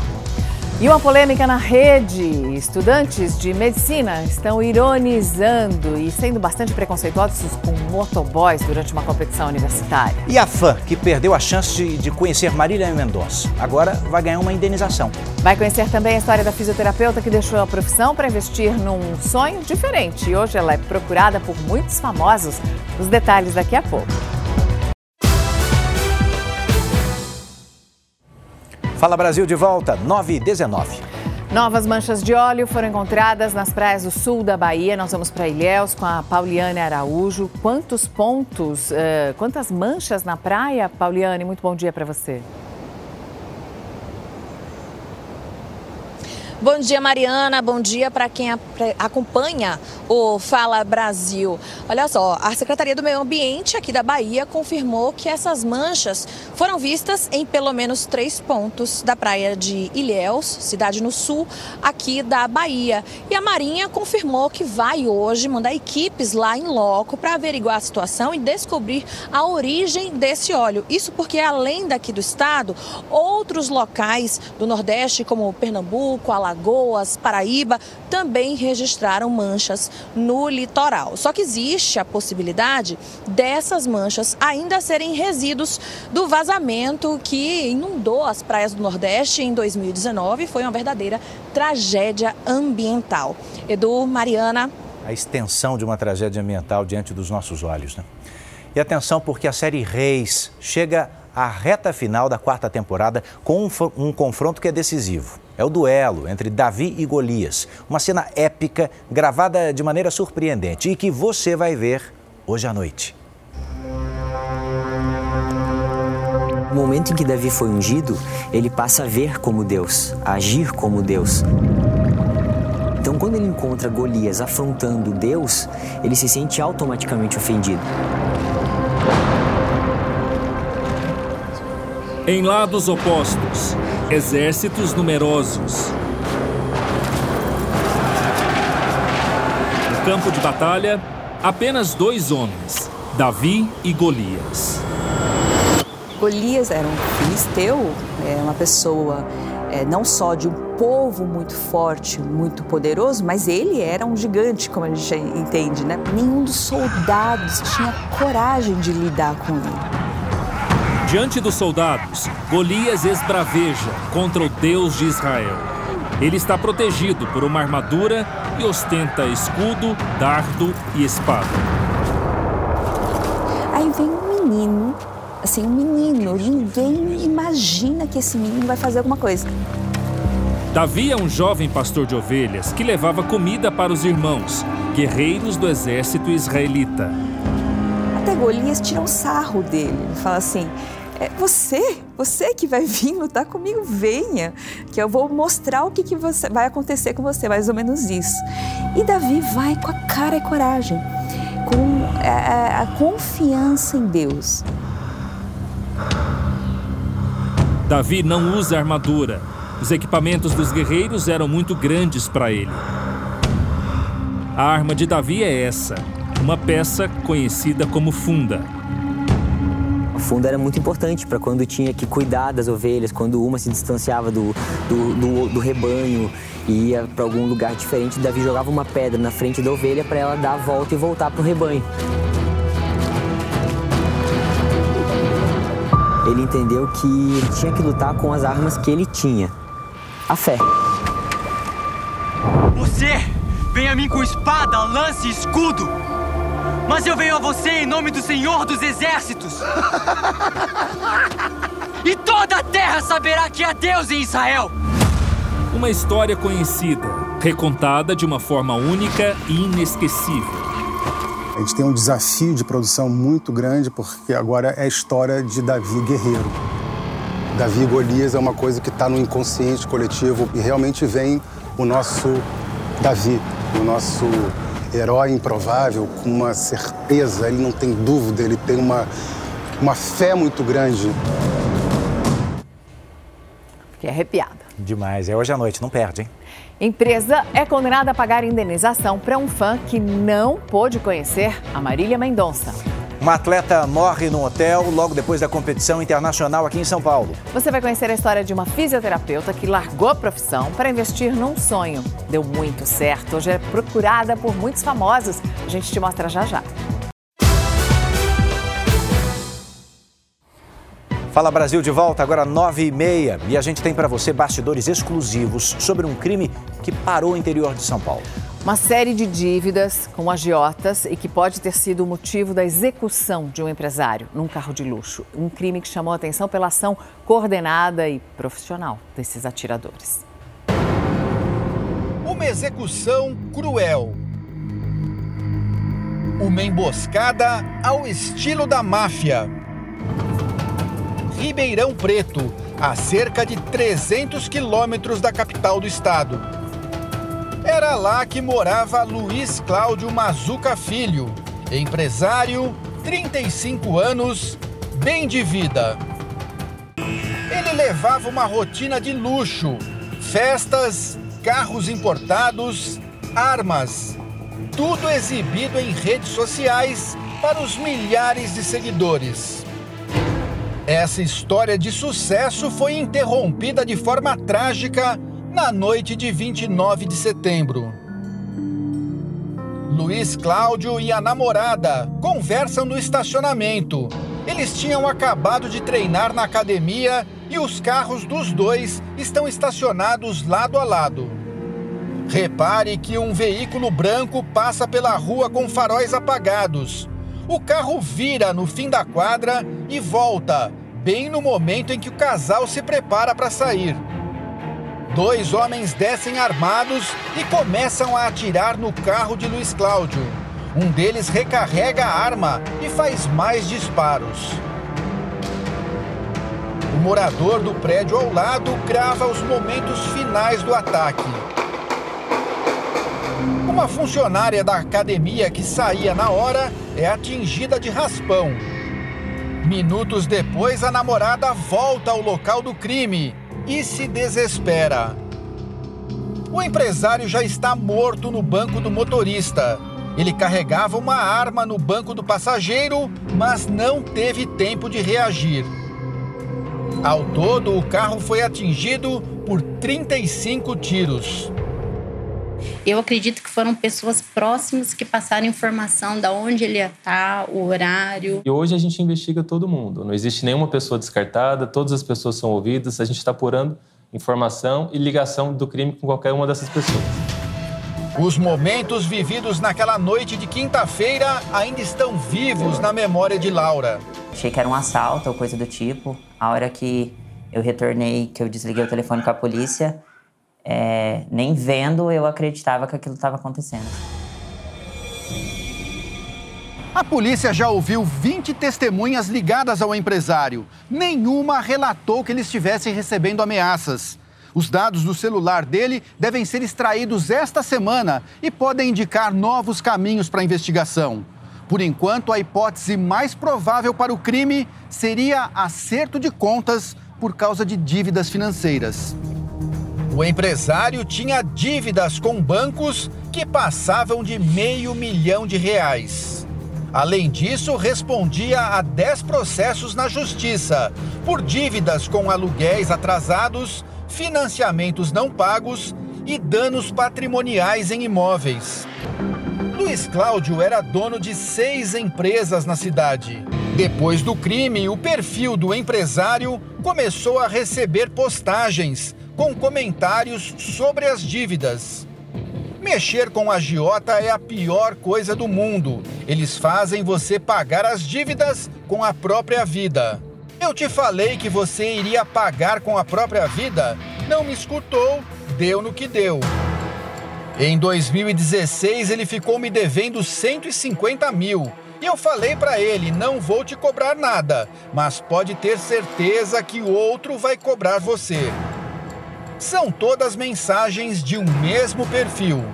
E uma polêmica na rede. Estudantes de medicina estão ironizando e sendo bastante preconceituosos com motoboys durante uma competição universitária. E a fã, que perdeu a chance de, de conhecer Marília Mendonça, agora vai ganhar uma indenização. Vai conhecer também a história da fisioterapeuta que deixou a profissão para investir num sonho diferente. E hoje ela é procurada por muitos famosos. Os detalhes daqui a pouco. Fala Brasil de volta, 9 e 19. Novas manchas de óleo foram encontradas nas praias do sul da Bahia. Nós vamos para Ilhéus com a Pauliane Araújo. Quantos pontos, uh, quantas manchas na praia, Pauliane? Muito bom dia para você. Bom dia, Mariana. Bom dia para quem acompanha o Fala Brasil. Olha só, a Secretaria do Meio Ambiente aqui da Bahia confirmou que essas manchas foram vistas em pelo menos três pontos da praia de Ilhéus, cidade no sul, aqui da Bahia. E a Marinha confirmou que vai hoje mandar equipes lá em loco para averiguar a situação e descobrir a origem desse óleo. Isso porque, além daqui do estado, outros locais do Nordeste, como Pernambuco, Alagoas, Alagoas, Paraíba, também registraram manchas no litoral. Só que existe a possibilidade dessas manchas ainda serem resíduos do vazamento que inundou as praias do Nordeste em 2019 foi uma verdadeira tragédia ambiental. Edu, Mariana. A extensão de uma tragédia ambiental diante dos nossos olhos, né? E atenção, porque a série Reis chega à reta final da quarta temporada com um, um confronto que é decisivo. É o duelo entre Davi e Golias, uma cena épica gravada de maneira surpreendente e que você vai ver hoje à noite. No momento em que Davi foi ungido, ele passa a ver como Deus, a agir como Deus. Então, quando ele encontra Golias afrontando Deus, ele se sente automaticamente ofendido. Em lados opostos, exércitos numerosos. No campo de batalha, apenas dois homens, Davi e Golias. Golias era um filisteu, é uma pessoa é, não só de um povo muito forte, muito poderoso, mas ele era um gigante, como a gente entende, né? Nenhum dos soldados tinha coragem de lidar com ele. Diante dos soldados, Golias esbraveja contra o Deus de Israel. Ele está protegido por uma armadura e ostenta escudo, dardo e espada. Aí vem um menino, assim, um menino, ninguém imagina que esse menino vai fazer alguma coisa. Davi é um jovem pastor de ovelhas que levava comida para os irmãos, guerreiros do exército israelita. Até Golias tira um sarro dele. Ele fala assim: é você, você que vai vir lutar comigo, venha, que eu vou mostrar o que, que você, vai acontecer com você, mais ou menos isso. E Davi vai com a cara e coragem, com é, é, a confiança em Deus. Davi não usa armadura, os equipamentos dos guerreiros eram muito grandes para ele. A arma de Davi é essa, uma peça conhecida como funda. A funda era muito importante para quando tinha que cuidar das ovelhas, quando uma se distanciava do, do, do, do rebanho e ia para algum lugar diferente, Davi jogava uma pedra na frente da ovelha para ela dar a volta e voltar para o rebanho. Ele entendeu que ele tinha que lutar com as armas que ele tinha a fé. Você vem a mim com espada, lance escudo, mas eu venho a você em nome do Senhor dos Exércitos. e toda a terra saberá que há Deus em Israel. Uma história conhecida, recontada de uma forma única e inesquecível. A gente tem um desafio de produção muito grande porque agora é a história de Davi guerreiro. Davi e Golias é uma coisa que está no inconsciente coletivo e realmente vem o nosso Davi, o nosso herói improvável, com uma certeza, ele não tem dúvida, ele tem uma, uma fé muito grande. Fiquei arrepiada. Demais. É hoje à noite, não perde, hein? Empresa é condenada a pagar indenização para um fã que não pôde conhecer a Marília Mendonça. Uma atleta morre num hotel logo depois da competição internacional aqui em São Paulo. Você vai conhecer a história de uma fisioterapeuta que largou a profissão para investir num sonho. Deu muito certo. Hoje é procurada por muitos famosos. A gente te mostra já já. Fala Brasil de volta, agora 9h30. E a gente tem para você bastidores exclusivos sobre um crime que parou o interior de São Paulo. Uma série de dívidas com agiotas e que pode ter sido o motivo da execução de um empresário num carro de luxo. Um crime que chamou a atenção pela ação coordenada e profissional desses atiradores. Uma execução cruel. Uma emboscada ao estilo da máfia. Ribeirão Preto, a cerca de 300 quilômetros da capital do estado. Era lá que morava Luiz Cláudio Mazuca Filho, empresário, 35 anos, bem de vida. Ele levava uma rotina de luxo, festas, carros importados, armas, tudo exibido em redes sociais para os milhares de seguidores. Essa história de sucesso foi interrompida de forma trágica na noite de 29 de setembro. Luiz Cláudio e a namorada conversam no estacionamento. Eles tinham acabado de treinar na academia e os carros dos dois estão estacionados lado a lado. Repare que um veículo branco passa pela rua com faróis apagados. O carro vira no fim da quadra e volta, bem no momento em que o casal se prepara para sair. Dois homens descem armados e começam a atirar no carro de Luiz Cláudio. Um deles recarrega a arma e faz mais disparos. O morador do prédio ao lado grava os momentos finais do ataque. Uma funcionária da academia que saía na hora é atingida de raspão. Minutos depois, a namorada volta ao local do crime e se desespera. O empresário já está morto no banco do motorista. Ele carregava uma arma no banco do passageiro, mas não teve tempo de reagir. Ao todo, o carro foi atingido por 35 tiros. Eu acredito que foram pessoas próximas que passaram informação da onde ele ia estar, o horário. E hoje a gente investiga todo mundo. Não existe nenhuma pessoa descartada, todas as pessoas são ouvidas. A gente está apurando informação e ligação do crime com qualquer uma dessas pessoas. Os momentos vividos naquela noite de quinta-feira ainda estão vivos na memória de Laura. Achei que era um assalto ou coisa do tipo. A hora que eu retornei, que eu desliguei o telefone com a polícia, é, nem vendo eu acreditava que aquilo estava acontecendo. A polícia já ouviu 20 testemunhas ligadas ao empresário. Nenhuma relatou que ele estivesse recebendo ameaças. Os dados do celular dele devem ser extraídos esta semana e podem indicar novos caminhos para a investigação. Por enquanto, a hipótese mais provável para o crime seria acerto de contas por causa de dívidas financeiras. O empresário tinha dívidas com bancos que passavam de meio milhão de reais. Além disso, respondia a 10 processos na justiça por dívidas com aluguéis atrasados financiamentos não pagos e danos patrimoniais em imóveis. Luiz Cláudio era dono de seis empresas na cidade. Depois do crime, o perfil do empresário começou a receber postagens com comentários sobre as dívidas. Mexer com a agiota é a pior coisa do mundo. Eles fazem você pagar as dívidas com a própria vida. Eu te falei que você iria pagar com a própria vida? Não me escutou, deu no que deu. Em 2016, ele ficou me devendo 150 mil. E eu falei para ele: não vou te cobrar nada, mas pode ter certeza que o outro vai cobrar você. São todas mensagens de um mesmo perfil.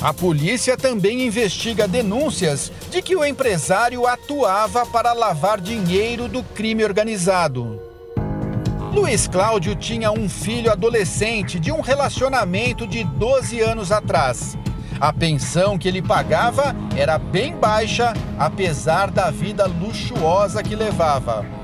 A polícia também investiga denúncias de que o empresário atuava para lavar dinheiro do crime organizado. Luiz Cláudio tinha um filho adolescente de um relacionamento de 12 anos atrás. A pensão que ele pagava era bem baixa, apesar da vida luxuosa que levava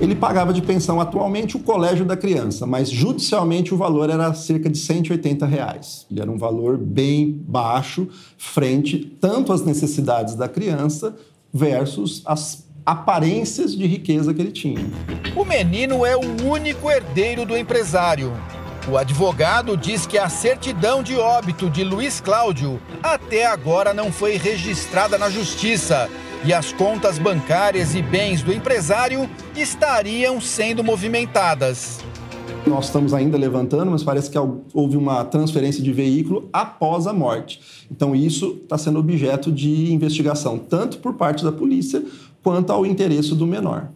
ele pagava de pensão atualmente o colégio da criança, mas judicialmente o valor era cerca de 180 reais. Ele era um valor bem baixo frente tanto às necessidades da criança versus as aparências de riqueza que ele tinha. O menino é o único herdeiro do empresário. O advogado diz que a certidão de óbito de Luiz Cláudio até agora não foi registrada na justiça e as contas bancárias e bens do empresário estariam sendo movimentadas. Nós estamos ainda levantando, mas parece que houve uma transferência de veículo após a morte. Então, isso está sendo objeto de investigação, tanto por parte da polícia quanto ao interesse do menor.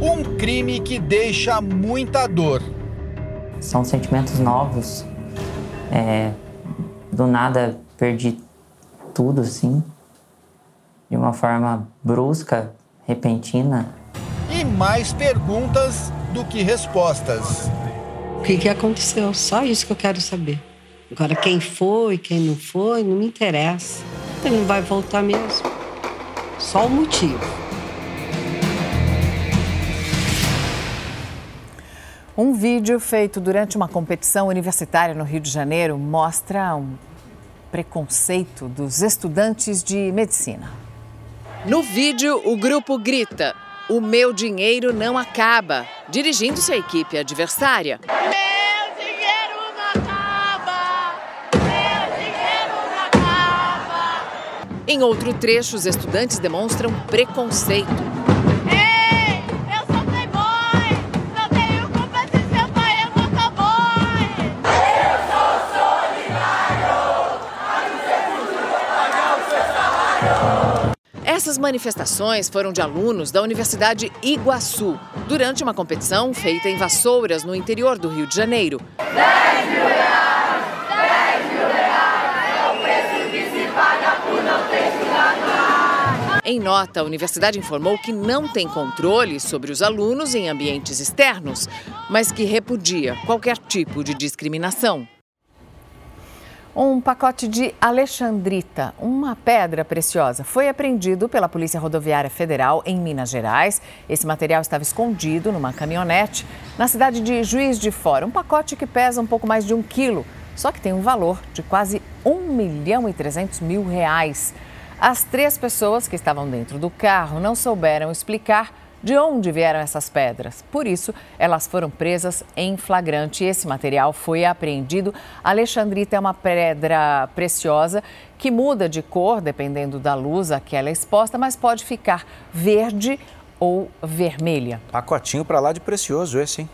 Um crime que deixa muita dor. São sentimentos novos. É, do nada perdi tudo, assim de uma forma brusca, repentina. E mais perguntas do que respostas. O que, que aconteceu? Só isso que eu quero saber. Agora, quem foi, quem não foi, não me interessa. Ele não vai voltar mesmo. Só o motivo. Um vídeo feito durante uma competição universitária no Rio de Janeiro mostra um preconceito dos estudantes de medicina. No vídeo, o grupo grita: O meu dinheiro não acaba, dirigindo-se à equipe adversária. Meu dinheiro não acaba! Meu dinheiro não acaba! Em outro trecho, os estudantes demonstram preconceito. Essas manifestações foram de alunos da Universidade Iguaçu, durante uma competição feita em Vassouras, no interior do Rio de Janeiro. 10 mil reais! 10 mil reais! É o preço que se paga por não ter estudado Em nota, a universidade informou que não tem controle sobre os alunos em ambientes externos, mas que repudia qualquer tipo de discriminação. Um pacote de alexandrita, uma pedra preciosa, foi apreendido pela Polícia Rodoviária Federal em Minas Gerais. Esse material estava escondido numa caminhonete na cidade de Juiz de Fora. Um pacote que pesa um pouco mais de um quilo, só que tem um valor de quase 1 milhão e 300 mil reais. As três pessoas que estavam dentro do carro não souberam explicar de onde vieram essas pedras. Por isso, elas foram presas em flagrante. Esse material foi apreendido. Alexandrita é uma pedra preciosa que muda de cor dependendo da luz a que ela é exposta, mas pode ficar verde ou vermelha. Pacotinho para lá de precioso esse, hein?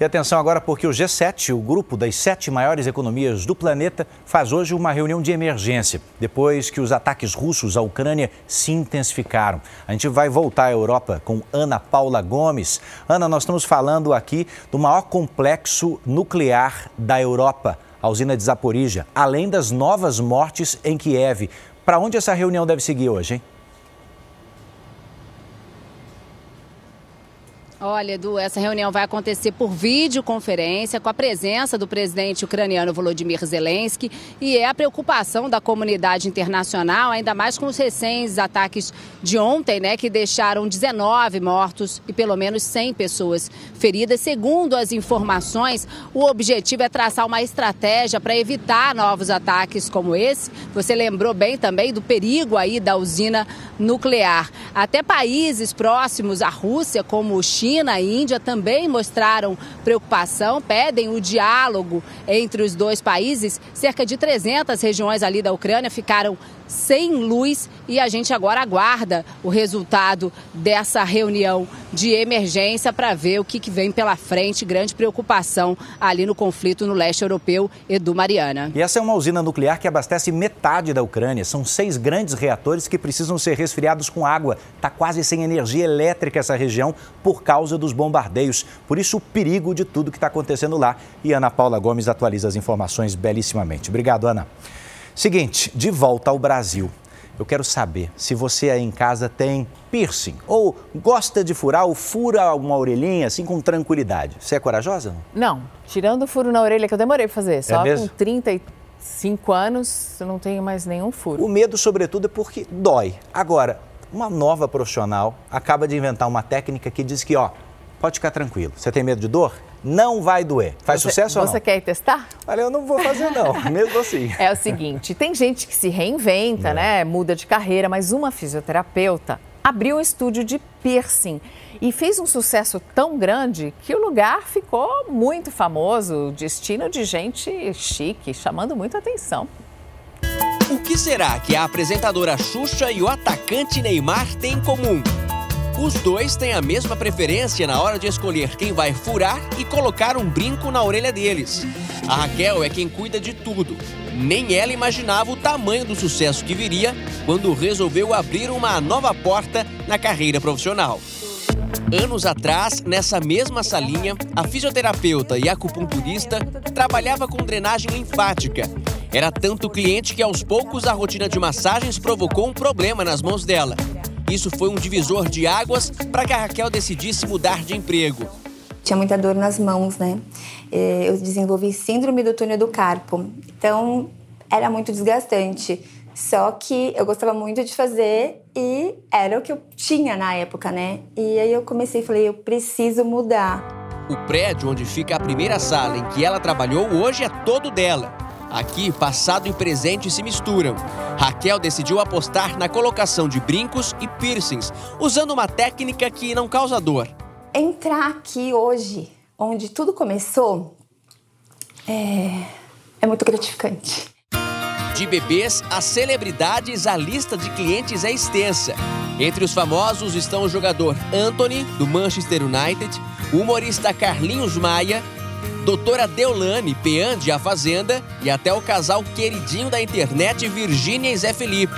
E atenção agora porque o G7, o grupo das sete maiores economias do planeta, faz hoje uma reunião de emergência, depois que os ataques russos à Ucrânia se intensificaram. A gente vai voltar à Europa com Ana Paula Gomes. Ana, nós estamos falando aqui do maior complexo nuclear da Europa, a usina de Zaporizhia, além das novas mortes em Kiev. Para onde essa reunião deve seguir hoje, hein? Olha, Edu, essa reunião vai acontecer por videoconferência com a presença do presidente ucraniano Volodymyr Zelensky e é a preocupação da comunidade internacional, ainda mais com os recentes ataques de ontem, né, que deixaram 19 mortos e pelo menos 100 pessoas feridas. Segundo as informações, o objetivo é traçar uma estratégia para evitar novos ataques como esse. Você lembrou bem também do perigo aí da usina nuclear. Até países próximos à Rússia, como o China, China e Índia também mostraram preocupação, pedem o diálogo entre os dois países. Cerca de 300 regiões ali da Ucrânia ficaram sem luz e a gente agora aguarda o resultado dessa reunião de emergência para ver o que, que vem pela frente. Grande preocupação ali no conflito no leste europeu, Edu Mariana. E essa é uma usina nuclear que abastece metade da Ucrânia. São seis grandes reatores que precisam ser resfriados com água. Está quase sem energia elétrica essa região por causa dos bombardeios. Por isso, o perigo de tudo que está acontecendo lá. E Ana Paula Gomes atualiza as informações belíssimamente. Obrigado, Ana. Seguinte, de volta ao Brasil. Eu quero saber se você aí em casa tem piercing ou gosta de furar ou fura uma orelhinha assim com tranquilidade. Você é corajosa? Não, tirando o furo na orelha que eu demorei para fazer, só é com 35 anos eu não tenho mais nenhum furo. O medo, sobretudo, é porque dói. Agora, uma nova profissional acaba de inventar uma técnica que diz que, ó, pode ficar tranquilo. Você tem medo de dor? Não vai doer. Faz você, sucesso ou não? Você quer ir testar? Olha, eu não vou fazer não, mesmo assim. É o seguinte, tem gente que se reinventa, é. né? Muda de carreira, mas uma fisioterapeuta abriu um estúdio de piercing e fez um sucesso tão grande que o lugar ficou muito famoso, destino de gente chique, chamando muita atenção. O que será que a apresentadora Xuxa e o atacante Neymar têm em comum? Os dois têm a mesma preferência na hora de escolher quem vai furar e colocar um brinco na orelha deles. A Raquel é quem cuida de tudo. Nem ela imaginava o tamanho do sucesso que viria quando resolveu abrir uma nova porta na carreira profissional. Anos atrás, nessa mesma salinha, a fisioterapeuta e acupunturista trabalhava com drenagem linfática. Era tanto cliente que aos poucos a rotina de massagens provocou um problema nas mãos dela. Isso foi um divisor de águas para que a Raquel decidisse mudar de emprego. Tinha muita dor nas mãos, né? Eu desenvolvi síndrome do túnel do carpo. Então, era muito desgastante. Só que eu gostava muito de fazer e era o que eu tinha na época, né? E aí eu comecei e falei, eu preciso mudar. O prédio onde fica a primeira sala em que ela trabalhou hoje é todo dela. Aqui, passado e presente se misturam. Raquel decidiu apostar na colocação de brincos e piercings, usando uma técnica que não causa dor. Entrar aqui hoje, onde tudo começou, é, é muito gratificante. De bebês a celebridades, a lista de clientes é extensa. Entre os famosos estão o jogador Anthony, do Manchester United, o humorista Carlinhos Maia doutora Deolane, peã de A Fazenda e até o casal queridinho da internet Virgínia e Zé Felipe.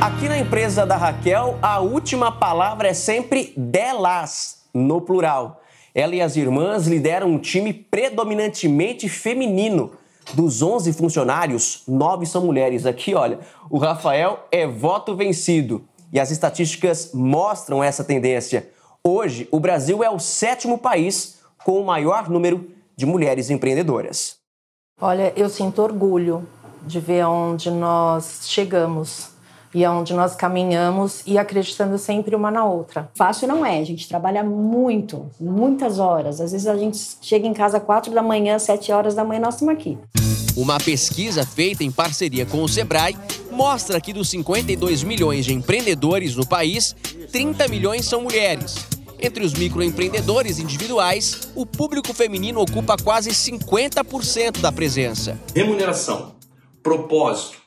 Aqui na empresa da Raquel, a última palavra é sempre delas, no plural. Ela e as irmãs lideram um time predominantemente feminino. Dos 11 funcionários, nove são mulheres. Aqui, olha, o Rafael é voto vencido. E as estatísticas mostram essa tendência. Hoje, o Brasil é o sétimo país com o maior número de mulheres empreendedoras. Olha, eu sinto orgulho de ver onde nós chegamos e aonde nós caminhamos e acreditando sempre uma na outra. Fácil não é, a gente trabalha muito, muitas horas. Às vezes a gente chega em casa quatro da manhã, sete horas da manhã, nós estamos aqui. Uma pesquisa feita em parceria com o Sebrae mostra que dos 52 milhões de empreendedores no país, 30 milhões são mulheres. Entre os microempreendedores individuais, o público feminino ocupa quase 50% da presença. Remuneração, propósito,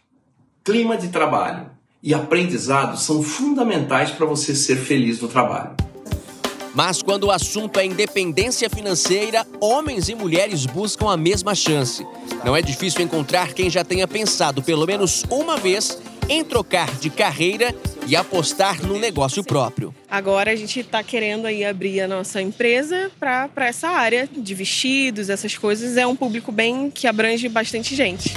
clima de trabalho e aprendizado são fundamentais para você ser feliz no trabalho. Mas quando o assunto é independência financeira, homens e mulheres buscam a mesma chance. Não é difícil encontrar quem já tenha pensado pelo menos uma vez em trocar de carreira e apostar no negócio próprio. Agora a gente está querendo aí abrir a nossa empresa para essa área de vestidos, essas coisas. É um público bem que abrange bastante gente.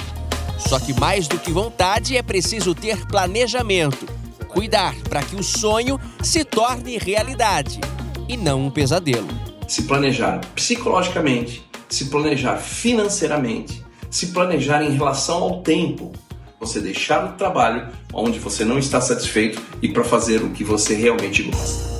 Só que mais do que vontade é preciso ter planejamento. Cuidar para que o sonho se torne realidade e não um pesadelo. Se planejar psicologicamente, se planejar financeiramente, se planejar em relação ao tempo. Você deixar o trabalho onde você não está satisfeito e para fazer o que você realmente gosta.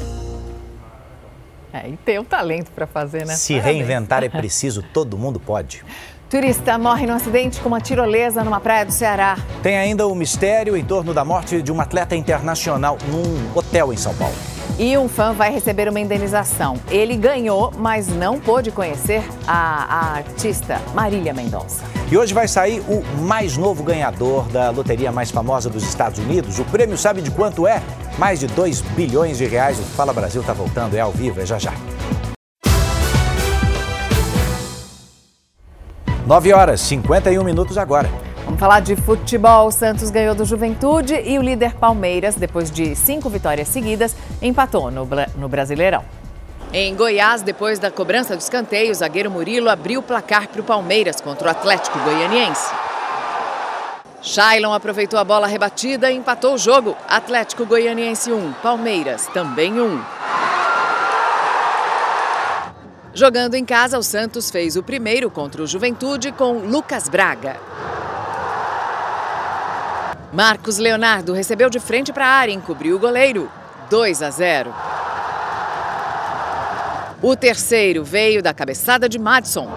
É, e ter o talento para fazer, né? Se Parabéns. reinventar é preciso, todo mundo pode. Turista morre no acidente com uma tirolesa numa praia do Ceará. Tem ainda o mistério em torno da morte de um atleta internacional num hotel em São Paulo. E um fã vai receber uma indenização. Ele ganhou, mas não pôde conhecer a, a artista Marília Mendonça. E hoje vai sair o mais novo ganhador da loteria mais famosa dos Estados Unidos. O prêmio sabe de quanto é? Mais de 2 bilhões de reais. O Fala Brasil está voltando, é ao vivo, é já já. 9 horas 51 minutos agora. Vamos falar de futebol. O Santos ganhou do Juventude e o líder Palmeiras, depois de cinco vitórias seguidas, empatou no, no Brasileirão. Em Goiás, depois da cobrança do escanteio, o zagueiro Murilo abriu o placar para o Palmeiras contra o Atlético Goianiense. Shailon aproveitou a bola rebatida e empatou o jogo. Atlético Goianiense 1, Palmeiras também 1. Jogando em casa, o Santos fez o primeiro contra o Juventude com Lucas Braga. Marcos Leonardo recebeu de frente para a área e encobriu o goleiro. 2 a 0. O terceiro veio da cabeçada de Madison.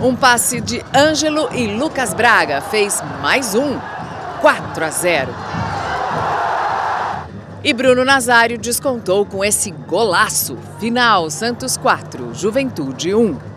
Um passe de Ângelo e Lucas Braga fez mais um. 4 a 0. E Bruno Nazário descontou com esse golaço. Final: Santos 4, Juventude 1.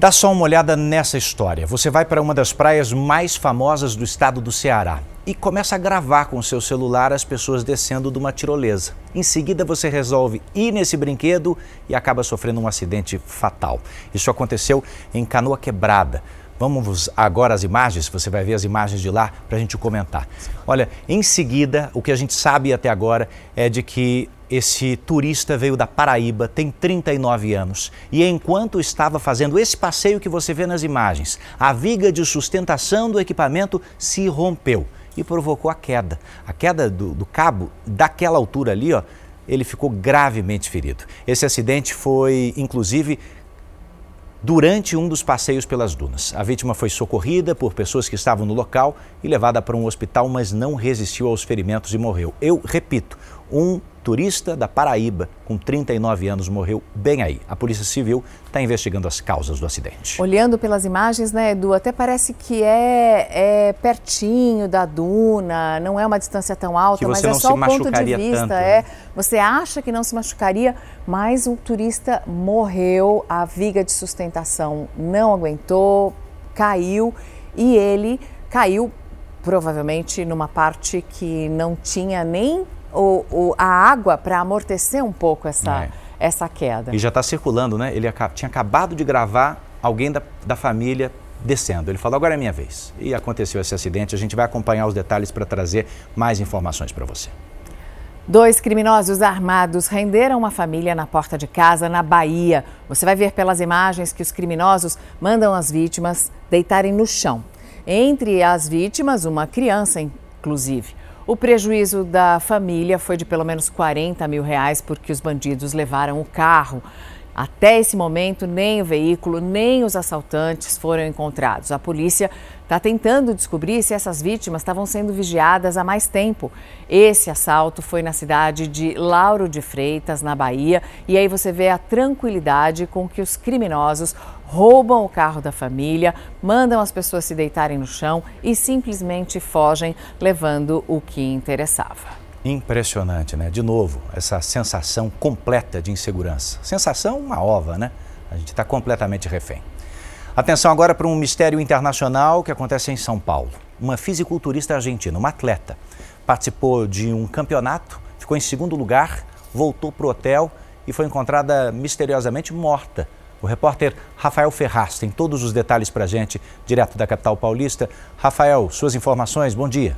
Dá só uma olhada nessa história. Você vai para uma das praias mais famosas do estado do Ceará e começa a gravar com seu celular as pessoas descendo de uma tirolesa. Em seguida, você resolve ir nesse brinquedo e acaba sofrendo um acidente fatal. Isso aconteceu em Canoa Quebrada. Vamos agora às imagens, você vai ver as imagens de lá para a gente comentar. Olha, em seguida, o que a gente sabe até agora é de que esse turista veio da Paraíba, tem 39 anos e enquanto estava fazendo esse passeio que você vê nas imagens, a viga de sustentação do equipamento se rompeu e provocou a queda. A queda do, do cabo, daquela altura ali, ó, ele ficou gravemente ferido. Esse acidente foi, inclusive, durante um dos passeios pelas dunas. A vítima foi socorrida por pessoas que estavam no local e levada para um hospital, mas não resistiu aos ferimentos e morreu. Eu repito, um turista da Paraíba, com 39 anos, morreu bem aí. A Polícia Civil está investigando as causas do acidente. Olhando pelas imagens, né, Edu, até parece que é, é pertinho da duna, não é uma distância tão alta, mas é só o ponto de vista. Tanto, né? é, você acha que não se machucaria, mas o turista morreu, a viga de sustentação não aguentou, caiu e ele caiu provavelmente numa parte que não tinha nem o, o, a água para amortecer um pouco essa, é. essa queda. E já está circulando, né? Ele tinha acabado de gravar alguém da, da família descendo. Ele falou: agora é minha vez. E aconteceu esse acidente. A gente vai acompanhar os detalhes para trazer mais informações para você. Dois criminosos armados renderam uma família na porta de casa, na Bahia. Você vai ver pelas imagens que os criminosos mandam as vítimas deitarem no chão. Entre as vítimas, uma criança, inclusive. O prejuízo da família foi de pelo menos 40 mil reais porque os bandidos levaram o carro. Até esse momento, nem o veículo, nem os assaltantes foram encontrados. A polícia está tentando descobrir se essas vítimas estavam sendo vigiadas há mais tempo. Esse assalto foi na cidade de Lauro de Freitas, na Bahia, e aí você vê a tranquilidade com que os criminosos roubam o carro da família, mandam as pessoas se deitarem no chão e simplesmente fogem, levando o que interessava. Impressionante, né? De novo, essa sensação completa de insegurança. Sensação uma ova, né? A gente está completamente refém. Atenção agora para um mistério internacional que acontece em São Paulo. Uma fisiculturista argentina, uma atleta, participou de um campeonato, ficou em segundo lugar, voltou para o hotel e foi encontrada misteriosamente morta. O repórter Rafael Ferraz tem todos os detalhes para a gente, direto da capital paulista. Rafael, suas informações, bom dia.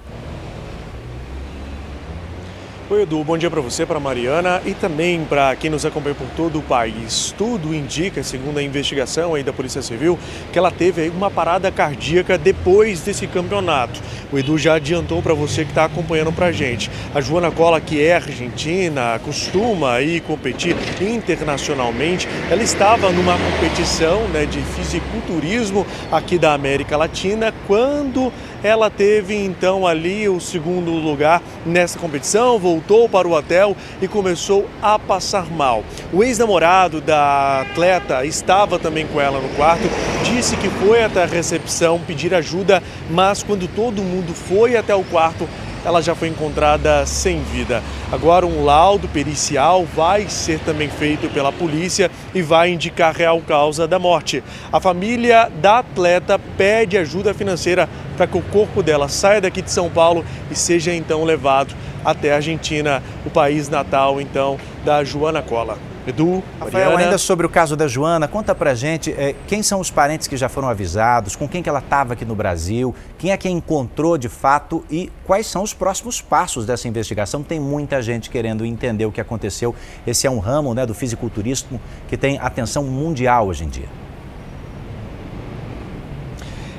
Oi, Edu. Bom dia para você, para Mariana e também para quem nos acompanha por todo o país. Tudo indica, segundo a investigação aí da Polícia Civil, que ela teve uma parada cardíaca depois desse campeonato. O Edu já adiantou para você que está acompanhando para gente. A Joana Cola, que é argentina, costuma aí competir internacionalmente. Ela estava numa competição né, de fisiculturismo aqui da América Latina quando ela teve então ali o segundo lugar nessa competição, voltou para o hotel e começou a passar mal. O ex-namorado da atleta estava também com ela no quarto, disse que foi até a recepção pedir ajuda, mas quando todo mundo foi até o quarto, ela já foi encontrada sem vida. Agora, um laudo pericial vai ser também feito pela polícia e vai indicar a real causa da morte. A família da atleta pede ajuda financeira para que o corpo dela saia daqui de São Paulo e seja então levado até a Argentina, o país natal então da Joana Cola. Edu, Rafael, Mariana. ainda sobre o caso da Joana, conta pra gente é, quem são os parentes que já foram avisados, com quem que ela estava aqui no Brasil, quem é que encontrou de fato e quais são os próximos passos dessa investigação. Tem muita gente querendo entender o que aconteceu. Esse é um ramo né, do fisiculturismo que tem atenção mundial hoje em dia.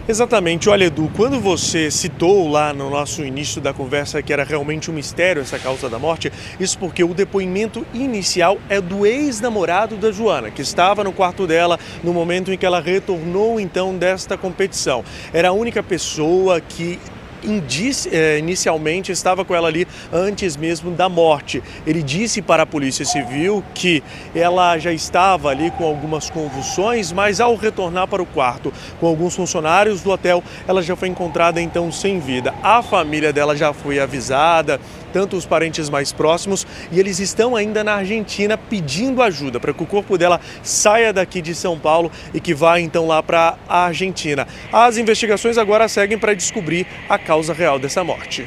Exatamente. Olha, Edu, quando você citou lá no nosso início da conversa que era realmente um mistério essa causa da morte, isso porque o depoimento inicial é do ex-namorado da Joana, que estava no quarto dela no momento em que ela retornou então desta competição. Era a única pessoa que eh, inicialmente estava com ela ali antes mesmo da morte. Ele disse para a Polícia Civil que ela já estava ali com algumas convulsões, mas ao retornar para o quarto com alguns funcionários do hotel, ela já foi encontrada então sem vida. A família dela já foi avisada, tanto os parentes mais próximos, e eles estão ainda na Argentina pedindo ajuda para que o corpo dela saia daqui de São Paulo e que vá então lá para a Argentina. As investigações agora seguem para descobrir a causa real dessa morte.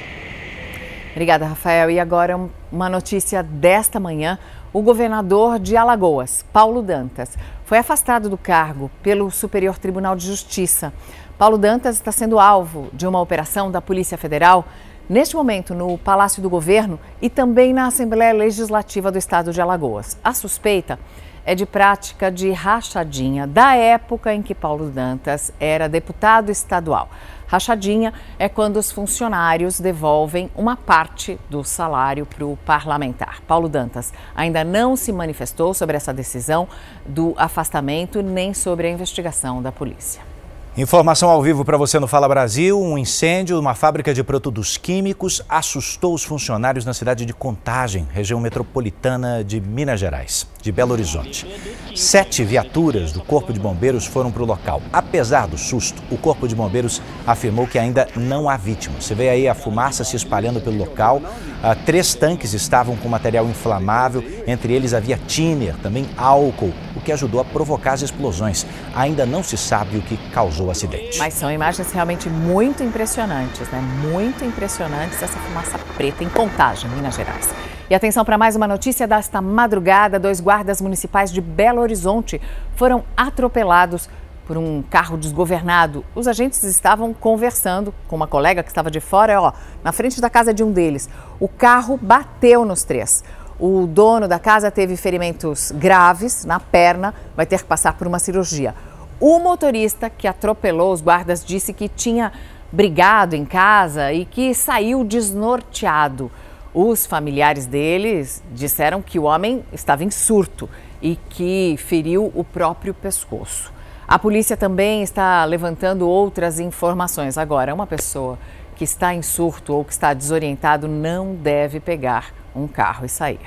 Obrigada, Rafael. E agora uma notícia desta manhã. O governador de Alagoas, Paulo Dantas, foi afastado do cargo pelo Superior Tribunal de Justiça. Paulo Dantas está sendo alvo de uma operação da Polícia Federal neste momento no Palácio do Governo e também na Assembleia Legislativa do Estado de Alagoas. A suspeita é de prática de rachadinha da época em que Paulo Dantas era deputado estadual. Rachadinha é quando os funcionários devolvem uma parte do salário para o parlamentar. Paulo Dantas ainda não se manifestou sobre essa decisão do afastamento nem sobre a investigação da polícia. Informação ao vivo para você no Fala Brasil. Um incêndio numa fábrica de produtos químicos assustou os funcionários na cidade de Contagem, região metropolitana de Minas Gerais, de Belo Horizonte. Sete viaturas do Corpo de Bombeiros foram para o local. Apesar do susto, o Corpo de Bombeiros afirmou que ainda não há vítimas. Você vê aí a fumaça se espalhando pelo local. Ah, três tanques estavam com material inflamável, entre eles havia tiner, também álcool, o que ajudou a provocar as explosões. Ainda não se sabe o que causou o acidente. Mas são imagens realmente muito impressionantes, né? Muito impressionantes essa fumaça preta em Contagem, Minas Gerais. E atenção para mais uma notícia desta madrugada: dois guardas municipais de Belo Horizonte foram atropelados por um carro desgovernado. Os agentes estavam conversando com uma colega que estava de fora, ó, na frente da casa de um deles. O carro bateu nos três. O dono da casa teve ferimentos graves na perna, vai ter que passar por uma cirurgia. O motorista que atropelou os guardas disse que tinha brigado em casa e que saiu desnorteado. Os familiares deles disseram que o homem estava em surto e que feriu o próprio pescoço. A polícia também está levantando outras informações. Agora, uma pessoa que está em surto ou que está desorientado não deve pegar um carro e sair.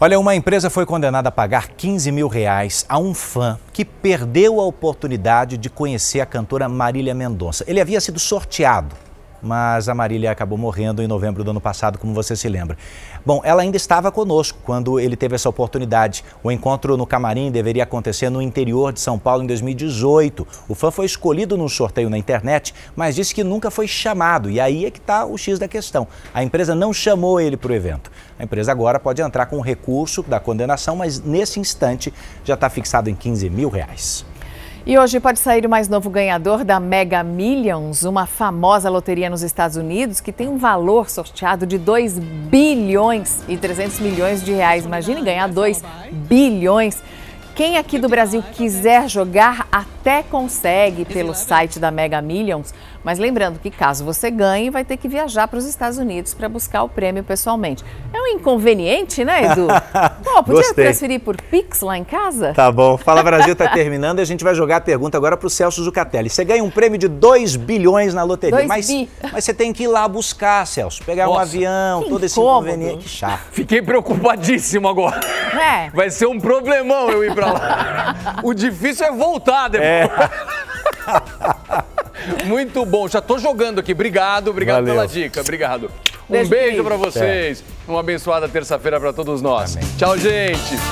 Olha, uma empresa foi condenada a pagar 15 mil reais a um fã que perdeu a oportunidade de conhecer a cantora Marília Mendonça. Ele havia sido sorteado mas a Marília acabou morrendo em novembro do ano passado, como você se lembra. Bom, ela ainda estava conosco quando ele teve essa oportunidade. O encontro no camarim deveria acontecer no interior de São Paulo em 2018. O fã foi escolhido num sorteio na internet, mas disse que nunca foi chamado. E aí é que está o X da questão. A empresa não chamou ele para o evento. A empresa agora pode entrar com recurso da condenação, mas nesse instante já está fixado em 15 mil reais. E hoje pode sair o mais novo ganhador da Mega Millions, uma famosa loteria nos Estados Unidos que tem um valor sorteado de 2 bilhões e 300 milhões de reais. Imagine ganhar 2 bilhões. Quem aqui do Brasil quiser jogar até consegue pelo site da Mega Millions. Mas lembrando que caso você ganhe, vai ter que viajar para os Estados Unidos para buscar o prêmio pessoalmente. É um inconveniente, né, Edu? Pô, podia Gostei. transferir por Pix lá em casa? Tá bom. Fala Brasil está terminando e a gente vai jogar a pergunta agora para o Celso Zucatelli. Você ganha um prêmio de 2 bilhões na loteria, Dois mas, bi. mas você tem que ir lá buscar, Celso. Pegar um Nossa. avião, Que todo esse incômodo. inconveniente. Que chato. Fiquei preocupadíssimo agora. É. Vai ser um problemão eu ir pra lá. O difícil é voltar depois. Muito bom. Já tô jogando aqui. Obrigado, obrigado Valeu. pela dica. Obrigado. Um Beijo, beijo pra vocês. Uma abençoada terça-feira pra todos nós. Tchau, gente.